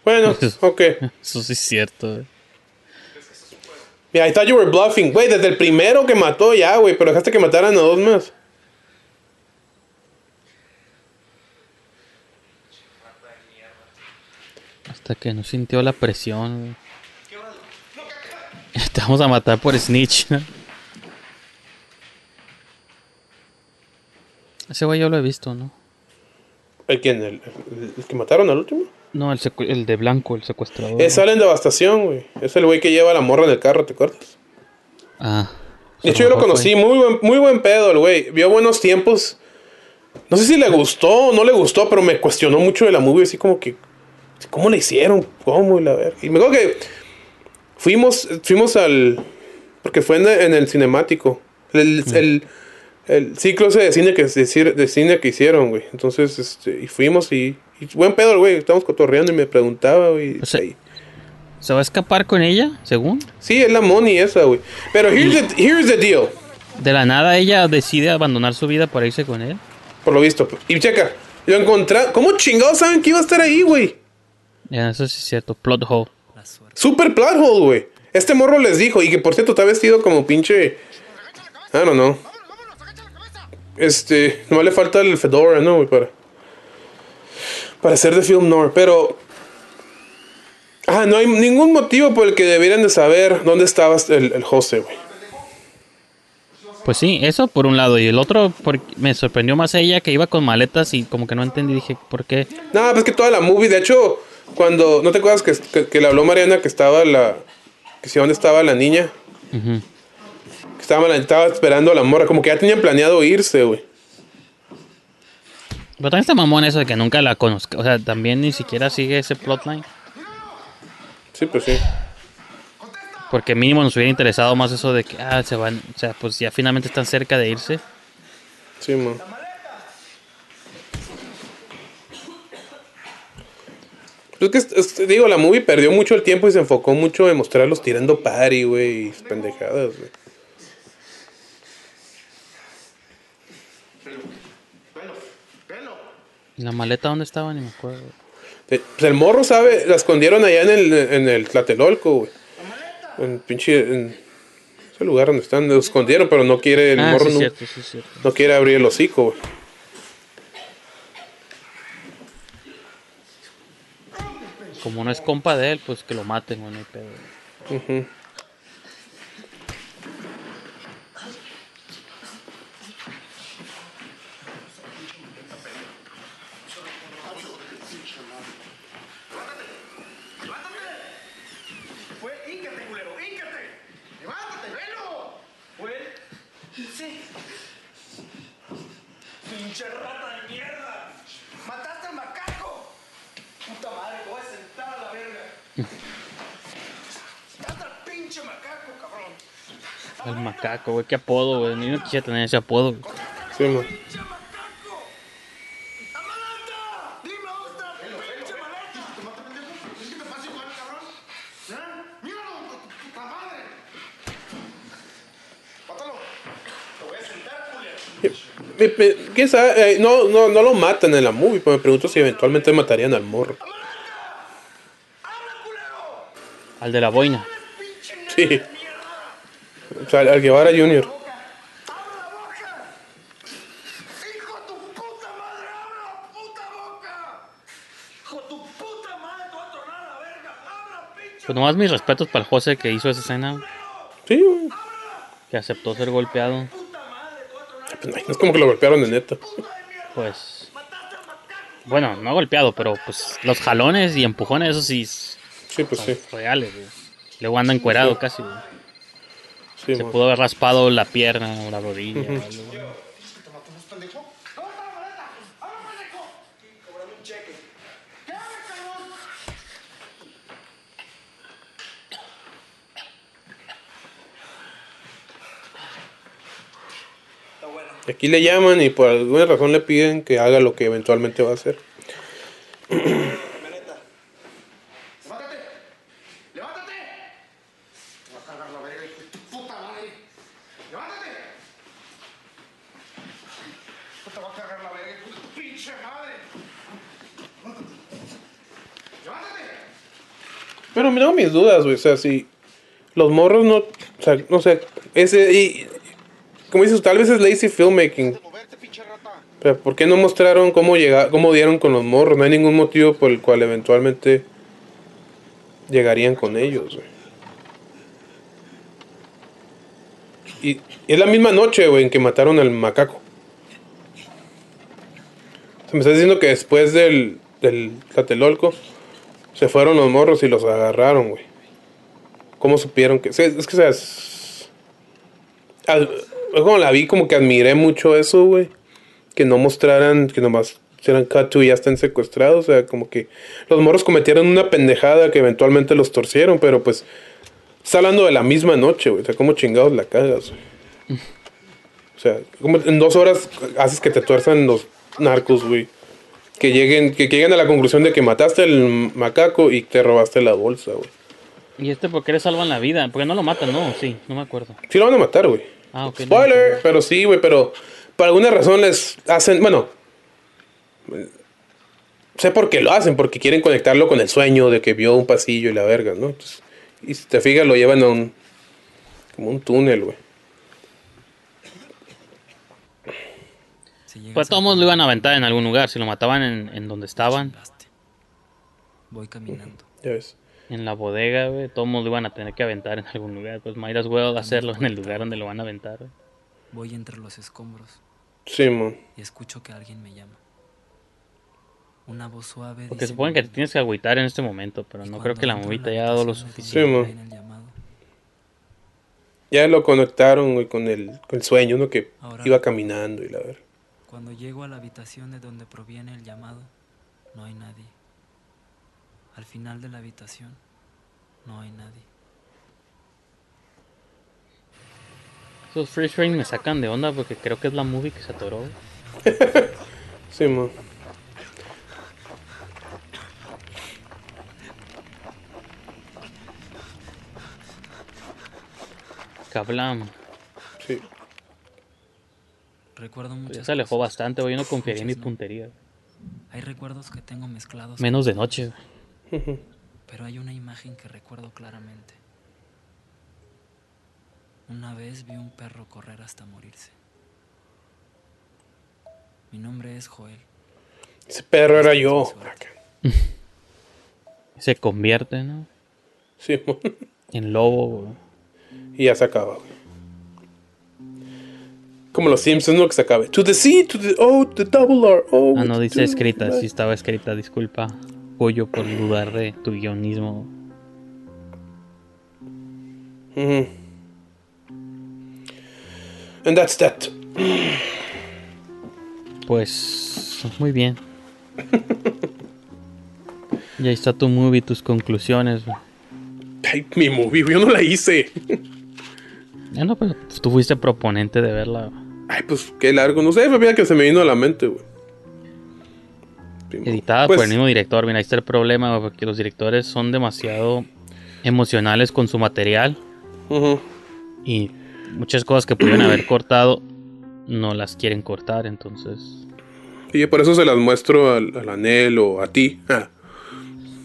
Bueno, ok. Eso sí es cierto. Yeah, I thought you were bluffing. Güey, desde el primero que mató ya, güey. Pero dejaste que mataran a dos más. Hasta que no sintió la presión. Te vamos a matar por Snitch, ¿no? Ese güey yo lo he visto, ¿no? ¿El quién? ¿El, el- el que mataron al último? No, el, el de blanco, el secuestrador. Es sale en devastación, güey. Es el güey que lleva a la morra en el carro, ¿te acuerdas? Ah. De hecho, yo lo conocí, muy buen, muy buen pedo el güey. Vio buenos tiempos. No sé si le gustó o no le gustó, pero me cuestionó mucho de la movie, así como que. ¿Cómo le hicieron? ¿Cómo? Y, la ver- y me acuerdo que fuimos, fuimos al. Porque fue en, en el cinemático. El, el, el ciclo ese de cine que, de, cine- de cine que hicieron, güey. Entonces, este, y fuimos y, y buen pedo el güey. Estábamos cotorreando y me preguntaba, güey. ahí. ¿Se va a escapar con ella, según? Sí, es la money esa, güey. Pero here's the, here's the deal. De la nada ella decide abandonar su vida para irse con él. Por lo visto. Y checa, lo encontré. ¿Cómo chingados saben que iba a estar ahí, güey? Ya, eso sí es cierto. Plot hole. Super plot hole, güey. Este morro les dijo, y que por cierto está vestido como pinche. I don't know. Este, no le falta el fedora, ¿no? Para. Para ser de film noir, pero. Ah, no hay ningún motivo por el que deberían de saber dónde estaba el, el José, güey. Pues sí, eso por un lado. Y el otro, me sorprendió más ella que iba con maletas y como que no entendí. Dije, ¿por qué? No, pues que toda la movie, de hecho, cuando. ¿No te acuerdas que, que, que le habló Mariana que estaba la. que si dónde estaba la niña? Estaba, estaba esperando a la morra, como que ya tenían planeado irse, güey. Pero también está mamón eso de que nunca la conozca. O sea, también ni siquiera sigue ese plotline. Sí, pues sí. Porque mínimo nos hubiera interesado más eso de que, ah, se van. O sea, pues ya finalmente están cerca de irse. Sí, man. Es que, es- digo, la movie perdió mucho el tiempo y se enfocó mucho en mostrarlos tirando party, güey, y pendejadas, güey. ¿Y la maleta dónde estaba? Ni me acuerdo. De- pues el morro, ¿sabe? La escondieron allá en el, en el Tlatelolco, güey. En pinche. En ese lugar donde están. Lo escondieron, pero no quiere. El Ah, morro sí, no, cierto, sí, cierto. no quiere abrir el hocico, güey. Como no es compa de él, pues que lo maten, güey, no hay pedo híncate, culero, híncate. Levántate, velo. Fue. Sí. Pinche rata de mierda. Mataste al macaco. Puta madre, te voy a sentar a la verga. Mataste al pinche macaco, cabrón. El macaco, güey, qué apodo, güey. Ni no quisiera tener ese apodo. güey. Sí. Me- me- ¿Quién sabe? Eh, no, no, no lo matan en la movie, pero me pregunto si eventualmente matarían al morro. Al de la boina. Sí. O sea, al Guevara Jr. Pues nomás mis respetos para el José que hizo esa escena. Sí. Que aceptó ser golpeado. Pues, no es como que lo golpearon de neta. Pues. Bueno, no golpeado, pero pues los jalones y empujones, eso sí. Sí, pues sí. Reales, güey. Luego anda encuerado casi, güey. Sí, Se pudo haber raspado la pierna o la rodilla. Ujú. o algo, güey. Y Aquí le llaman y por alguna razón le piden que haga lo que eventualmente va a hacer. Pero me tengo mis dudas, güey. O sea, si los morros no. O sea, no sé. Ese. Y, como dices, tal vez es lazy filmmaking. Pero ¿por qué no mostraron cómo llega, cómo dieron con los morros? No hay ningún motivo por el cual eventualmente llegarían con ellos, güey. Y, es la misma noche, güey, en que mataron al macaco. O sea, me estás diciendo que después del, del Tlatelolco se fueron los morros y los agarraron, güey. ¿Cómo supieron que.? Es que, o sea, yo como la vi, como que admiré mucho eso, güey. Que no mostraran, que nomás cut to y ya están secuestrados. O sea, como que los morros cometieron una pendejada que eventualmente los torcieron, pero pues. Está hablando de la misma noche, güey. O sea, ¿cómo chingados la cagas, güey? O sea, como en dos horas haces que te tuerzan los narcos, güey. Que lleguen, que lleguen a la conclusión de que mataste al macaco y te robaste la bolsa, güey. ¿Y este por qué le salvan la vida? Porque no lo matan, no, sí, no me acuerdo. Sí lo van a matar, güey. Ah, ok. no. Spoiler, pero sí, güey, pero por alguna razón les hacen, bueno, sé por qué lo hacen, porque quieren conectarlo con el sueño de que vio un pasillo y la verga, ¿no? Entonces, y si te fijas, lo llevan a un, como un túnel, güey. Pues todos lo iban a aventar en algún lugar. Si lo mataban en, en donde estaban, Voy caminando. Ya ves. En la bodega, güey, todos lo iban a tener que aventar en algún lugar. Pues might as well hacerlo en el lugar donde lo van a aventar, güey. Voy entre los escombros Sí, man. y escucho que alguien me llama. Una voz suave Porque dice suponen que te tienes que agüitar en este momento, pero no creo que la movie te haya dado lo Sí, suficiente. man. Ya lo conectaron, güey, con el, con el sueño, ¿no? Que Ahora- iba caminando y la verga. Cuando llego a la habitación de donde proviene el llamado, no hay nadie. Al final de la habitación, no hay nadie. Esos freeze frame me sacan de onda porque creo que es la movie que se atoró. Sí, man. Kablam. Sí. Recuerdo Pues ya se alejó cosas, bastante, güey. Yo no confiaría en mi no. puntería. Hay recuerdos que tengo mezclados. Menos de noche, Pero hay una imagen que recuerdo claramente. Una vez vi un perro correr hasta morirse. Mi nombre es Joel. Ese perro era yo. Se convierte, ¿no? Sí. En lobo, güey. Y ya se acaba, güey. Como los Simpsons, ¿no? Que se acabe. To the C, to the O, the double R. O, Ah, no dice escrita, sí estaba escrita, disculpa. Pollo por dudar de tu guionismo. Ujú. And that's that. Pues muy bien. y ahí está tu movie, tus conclusiones. Ay, mi movie, yo no la hice. Ya no, pero pues, tú fuiste proponente de verla. Ay, pues qué largo. No sé, fue que se me vino a la mente, güey. Editada Pues- por el mismo director. Mira, ahí está el problema, güey, porque los directores son demasiado emocionales con su material. Ujú. Y muchas cosas que pudieron haber cortado no las quieren cortar, entonces. Y por eso se las muestro al, al Anel o a ti. Ah,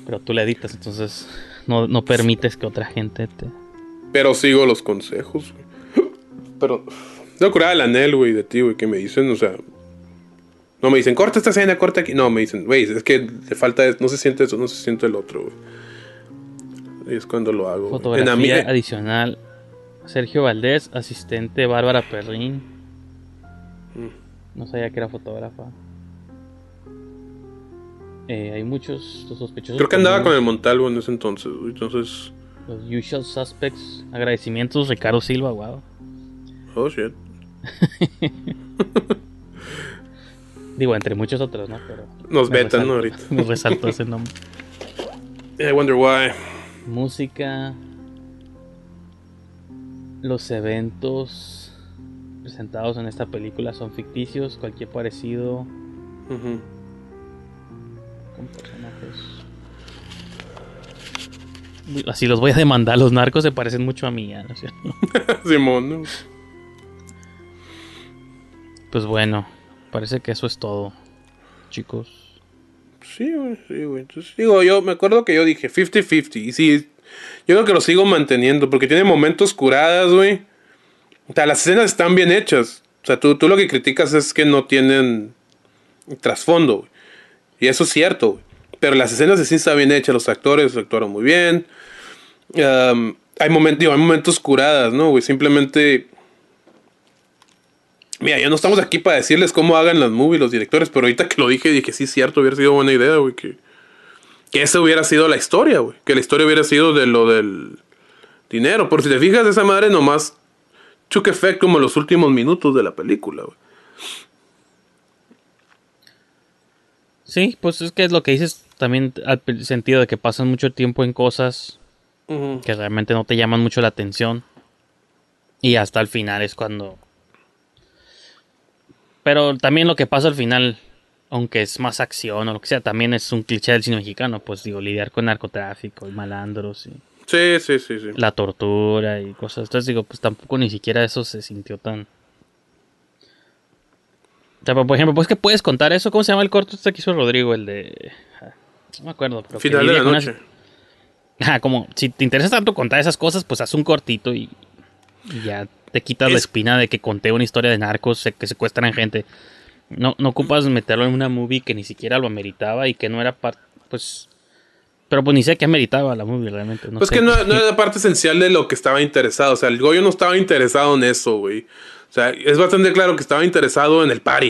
Pero tú le editas, entonces no, no permites que otra gente te. pero sigo los consejos, güey. Pero. No curaba el Anel, güey, de ti, güey, que me dicen, o sea. No me dicen, corta esta escena, corta aquí. No, me dicen, güey, es que le falta. No se siente eso, no se siente el otro. Y es cuando lo hago. Fotografía En adicional. Sergio Valdés, asistente Bárbara Perrín. Mm. No sabía que era fotógrafa. Eh, hay muchos sospechosos. Creo que andaba con el Montalvo en ese entonces. Entonces. Los usual suspects. Agradecimientos, Ricardo Silva, wow. Oh, shit. Digo, entre muchos otros, ¿no? Pero Nos vetan, Ahorita. Me resaltó ese nombre. I wonder why. Música. Los eventos presentados en esta película son ficticios. Cualquier parecido Ujú. con personajes. Así los voy a demandar. Los narcos se parecen mucho a mí. ¿ya? ¿no es cierto? Simón, ¿no? Pues bueno, parece que eso es todo, chicos. Sí, güey, sí, güey. Entonces, digo, yo me acuerdo que yo dije 50-50. Y sí, yo creo que lo sigo manteniendo porque tiene momentos curadas, güey. O sea, las escenas están bien hechas. O sea, tú, tú lo que criticas es que no tienen trasfondo, güey. Y eso es cierto, güey. Pero las escenas sí están bien hechas. Los actores actuaron muy bien. Hay, momentos, digo, hay momentos curadas, ¿no, güey? Simplemente. Mira, ya no estamos aquí para decirles cómo hagan las movies los directores, pero ahorita que lo dije, dije, sí, es cierto, hubiera sido buena idea, güey, que, que esa hubiera sido la historia, güey. Que la historia hubiera sido de lo del dinero. Por si te fijas, esa madre nomás took effect como los últimos minutos de la película, güey. Sí, pues es que es lo que dices también al sentido de que pasan mucho tiempo en cosas que realmente no te llaman mucho la atención. Y hasta el final es cuando... Pero también lo que pasa al final, aunque es más acción o lo que sea, también es un cliché del cine mexicano. Pues digo, lidiar con narcotráfico y malandros y Sí, sí, sí, sí. la tortura y cosas. Entonces digo, pues tampoco ni siquiera eso se sintió tan... O sea, por ejemplo, pues que puedes contar eso. ¿Cómo se llama el corto este que hizo Rodrigo? El de... ah, No me acuerdo. pero Final de la con unas- noche. Ajá, como si te interesa tanto contar esas cosas, pues haz un cortito y, y ya te quitas la Es- espina de que conté una historia de narcos que secuestran gente. No, no ocupas meterlo en una movie que ni siquiera lo ameritaba y que no era parte, pues... Pero pues ni sé qué ameritaba la movie realmente. No pues sé. que no, no era parte esencial de lo que estaba interesado. O sea, el Goyo no estaba interesado en eso, güey. O sea, es bastante claro que estaba interesado en el party.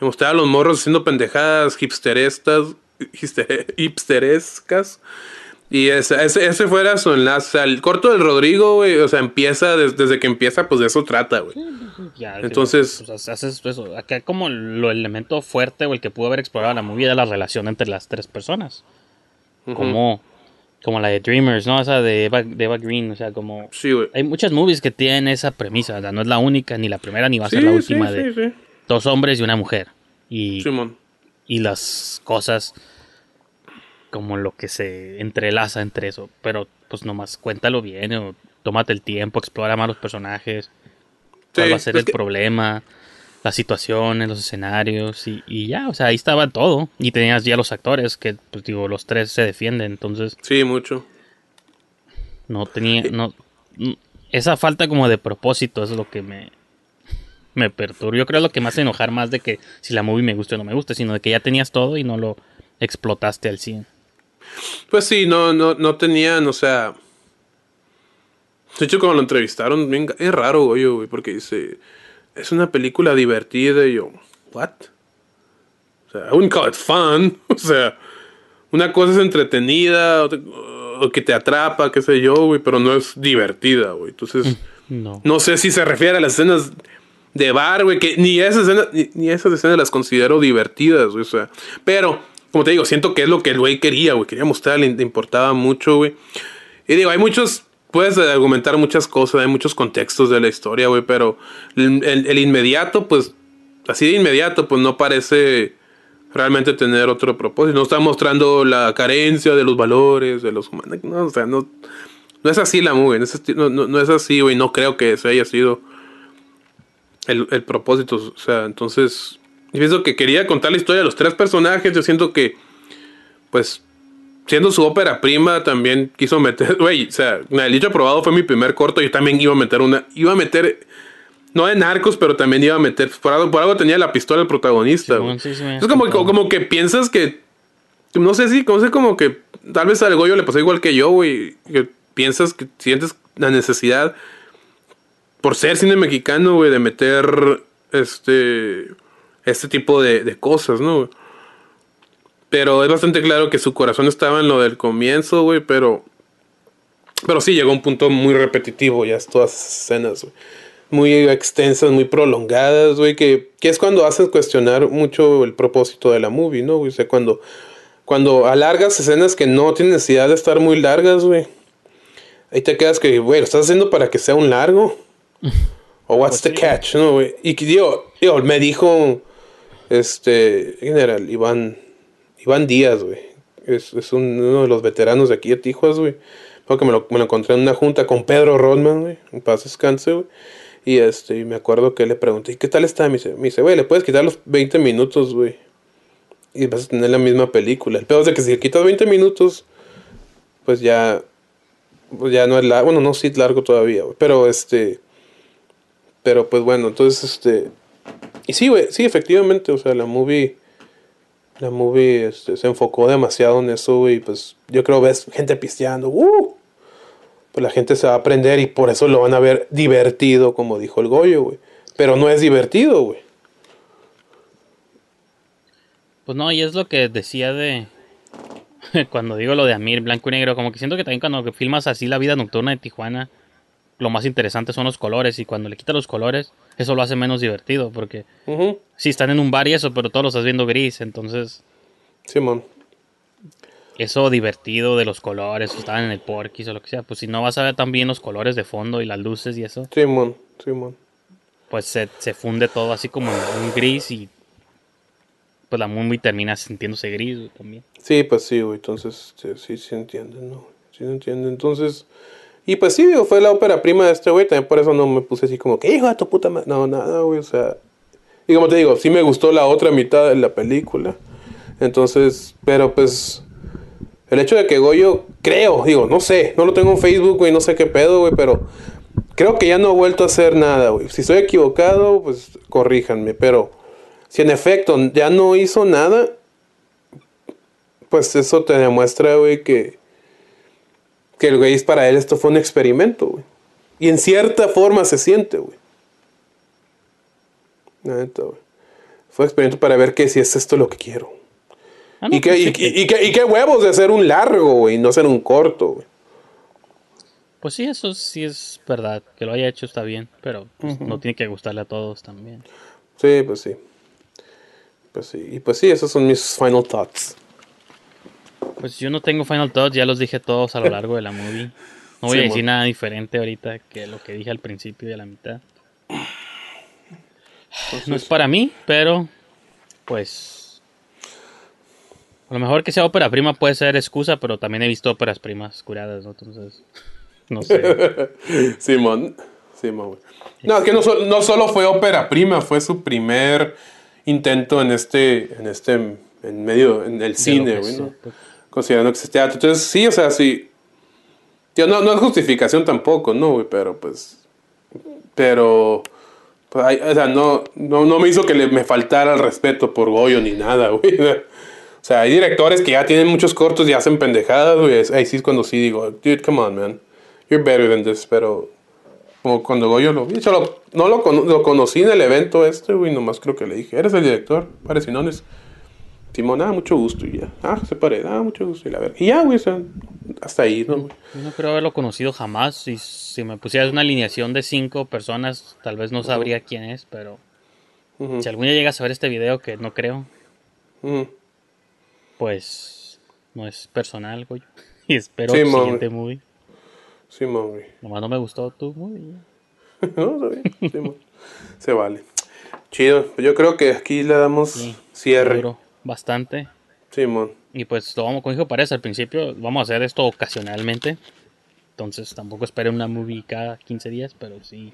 En mostrar a los morros haciendo pendejadas hipsterestas, hipster- hipsterescas. Y ese, ese, ese fuera su enlace. O sea, el corto del Rodrigo, güey, o sea, empieza, des- desde que empieza, pues de eso trata, güey. Ya, Entonces- digo, pues, haces eso. Acá como lo elemento fuerte o el que pudo haber explorado la movie era la relación entre las tres personas. Como, como la de Dreamers, ¿no? Esa de Eva, de Eva Green, o sea, como... Sí, güey. Hay muchas movies que tienen esa premisa, o sea, no es la única, ni la primera, ni va a ser la última de sí, sí. dos hombres y una mujer. Y, Simón. y las cosas como lo que se entrelaza entre eso. Pero pues nomás cuéntalo bien o tómate el tiempo, explora más los personajes. ¿Cuál Sí, va a ser el que- problema? Las situaciones, los escenarios y, y ya, o sea, ahí estaba todo. Y tenías ya los actores que, pues digo, los tres se defienden, entonces Sí, mucho. no tenía, no, esa falta como de propósito es lo que me, me perturba. Yo creo lo que me hace enojar más de que si la movie me gusta o no me gusta, sino de que ya tenías todo y no lo explotaste al 100. Pues sí, no, no, no tenían, o sea. De hecho, cuando lo entrevistaron, bien es raro, güey, güey, porque dice. Es una película divertida y yo. ¿What? O sea, I wouldn't call it fun. O sea, una cosa es entretenida, otra- o que te atrapa, qué sé yo, güey, pero no es divertida, güey. Entonces, No. no sé si se refiere a las escenas de bar, güey, que ni esas escenas, ni, ni esas escenas las considero divertidas, güey, o sea. Pero, como te digo, siento que es lo que el güey quería, güey. Quería mostrar, le, importaba mucho, güey. Y digo, hay muchos, puedes argumentar muchas cosas, hay muchos contextos de la historia, güey, pero el, inmediato, pues, así de inmediato, pues no parece realmente tener otro propósito. No está mostrando la carencia de los valores, de los humanos. No, o sea, no, no es así la movie. No es, no- no es así, güey. No creo que ese haya sido el, el propósito. O sea, entonces, yo pienso que quería contar la historia de los tres personajes. Yo siento que, pues, siendo su ópera prima, también quiso meter, güey, o sea, el dicho aprobado fue mi primer corto. Yo también iba a meter una, iba a meter, no de narcos, pero también iba a meter, por algo, por algo tenía la pistola el protagonista. Sí, sí, es como, como que piensas que, no sé si, no sé, como que tal vez al Goyo le pasó igual que yo, güey, que piensas que sientes la necesidad por ser cine mexicano, güey, de meter este este tipo de, de cosas, ¿no? güey? Pero es bastante claro que su corazón estaba en lo del comienzo, güey, pero pero sí llegó a un punto muy repetitivo ya todas esas escenas, güey. Muy extensas, muy prolongadas, güey, que, que es cuando hacen cuestionar mucho el propósito de la movie, ¿no? güey? O sea, cuando, cuando alargas escenas que no tienen necesidad de estar muy largas, güey. Ahí te quedas que, güey, ¿lo estás haciendo para que sea un largo? ¿O what's the catch? ¿no, güey? Y que, digo, digo, me dijo, este, ¿quién era? Iván, Iván Díaz, güey. Es, es un- uno de los veteranos de aquí de Tijuas, güey. Porque me lo, me lo encontré en una junta con Pedro Rodman, güey. En paz descanse, güey. Y este, y me acuerdo que le pregunté, ¿y qué tal está? Me dice, me dice, güey, le puedes quitar los 20 minutos, güey. Y vas a tener la misma película. El peor es de que si le quitas 20 minutos, pues ya, pues ya no es largo. Bueno, no, sí es largo todavía, güey. Pero este, pero pues bueno, entonces este, y sí, güey, sí, efectivamente, o sea, la movie, la movie este, se enfocó demasiado en eso, güey. Pues yo creo ves gente pisteando, ¡uh! Pues la gente se va a aprender y por eso lo van a ver divertido, como dijo el Goyo, güey. Pero no es divertido, güey. Pues no, y es lo que decía de. cuando digo lo de Amir, blanco y negro, como que siento que también cuando filmas así la vida nocturna de Tijuana, lo más interesante son los colores, y cuando le quitas los colores, eso lo hace menos divertido, porque Ujú. sí están en un bar y eso, pero todo lo estás viendo gris, entonces. Simón. Eso divertido de los colores, o estaban en el porquis o lo que sea, pues si no vas a ver también los colores de fondo y las luces y eso, Simón, Simón. pues se, se funde todo así como en un gris y pues la movie termina sintiéndose gris güey, también. Sí, pues sí, güey. Entonces, sí, sí se entiende, ¿no? Sí se entiende. Entonces, y pues sí, fue la ópera prima de este güey. También por eso no me puse así como que, hijo de tu puta madre. No, nada, güey. O sea, y como te digo, sí me gustó la otra mitad de la película. Entonces, pero pues, el hecho de que Goyo, creo, digo, no sé, no lo tengo en Facebook, güey, no sé qué pedo, güey, pero creo que ya no ha vuelto a hacer nada, güey. Si estoy equivocado, pues corríjanme, pero si en efecto ya no hizo nada, pues eso te demuestra, güey, que, que el güey para él esto fue un experimento, güey. Y en cierta forma se siente, güey. Neta, güey. Fue un experimento para ver que si es esto lo que quiero. Ah, no, y, que, pues y, sí y- y que- y qué huevos de hacer un largo, güey, y no hacer un corto, güey. Pues sí, eso sí es verdad. Que lo haya hecho está bien, pero pues, no tiene que gustarle a todos también. Sí, pues sí. Pues sí. Y pues sí, esos son mis final thoughts. Pues yo no tengo final thoughts, ya los dije todos a lo largo de la movie. No voy Sí, a decir nada diferente ahorita que lo que dije al principio y a la mitad. No es para mí, pero pues a lo mejor que sea ópera prima puede ser excusa, pero también he visto óperas primas curadas, ¿no? Entonces, no sé. Simón. Simón. No, es que no, so- no solo fue ópera prima, fue su primer intento en este, en este, en medio, en el cine, güey, ¿no? Considerando que es teatro. Entonces, sí, o sea, sí. Yo no, no es justificación tampoco, ¿no, güey? Pero pues. Pero. pues, hay- o sea, no, no, no me hizo que le, me faltara el respeto por Goyo ni nada, güey. O sea, hay directores que ya tienen muchos cortos y hacen pendejadas, güey. Ahí sí es cuando sí digo, dude, come on, man. You're better than this. Pero. Como cuando Goyo lo vi. lo- no lo, lo conocí en el evento este, güey. Nomás creo que le dije, eres el director, Parecinones. Simón, ah, mucho gusto. Y ya. Ah, José Pared, ah, mucho gusto. Y la verga. Y ya, güey, o sea, hasta ahí, ¿no, güey? Yo no creo haberlo conocido jamás. Y si me pusieras una alineación de cinco personas, tal vez no sabría quién es, pero si algún día llegas a ver este video, que no creo, pues no es personal, güey. Y espero Sí, el siguiente movie. Simón, güey. Nomás no me gustó tu movie. no, está bien. Simón. Se vale. Chido. Pues yo creo que aquí le damos cierre. Bastante. Simón. Y pues lo vamos, como dijo Paredes al principio, vamos a hacer esto ocasionalmente. Entonces tampoco esperen una movie cada 15 días, pero sí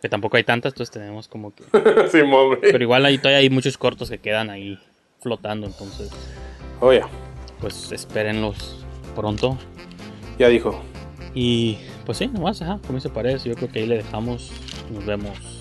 Que tampoco hay tantas, entonces tenemos como que. Simón, güey. Pero igual ahí todavía hay muchos cortos que quedan ahí flotando, entonces. Oh, ya. Pues espérenlos pronto. Ya dijo. Y pues sí, nomás, ajá, como se parece. Yo creo que ahí le dejamos. Nos vemos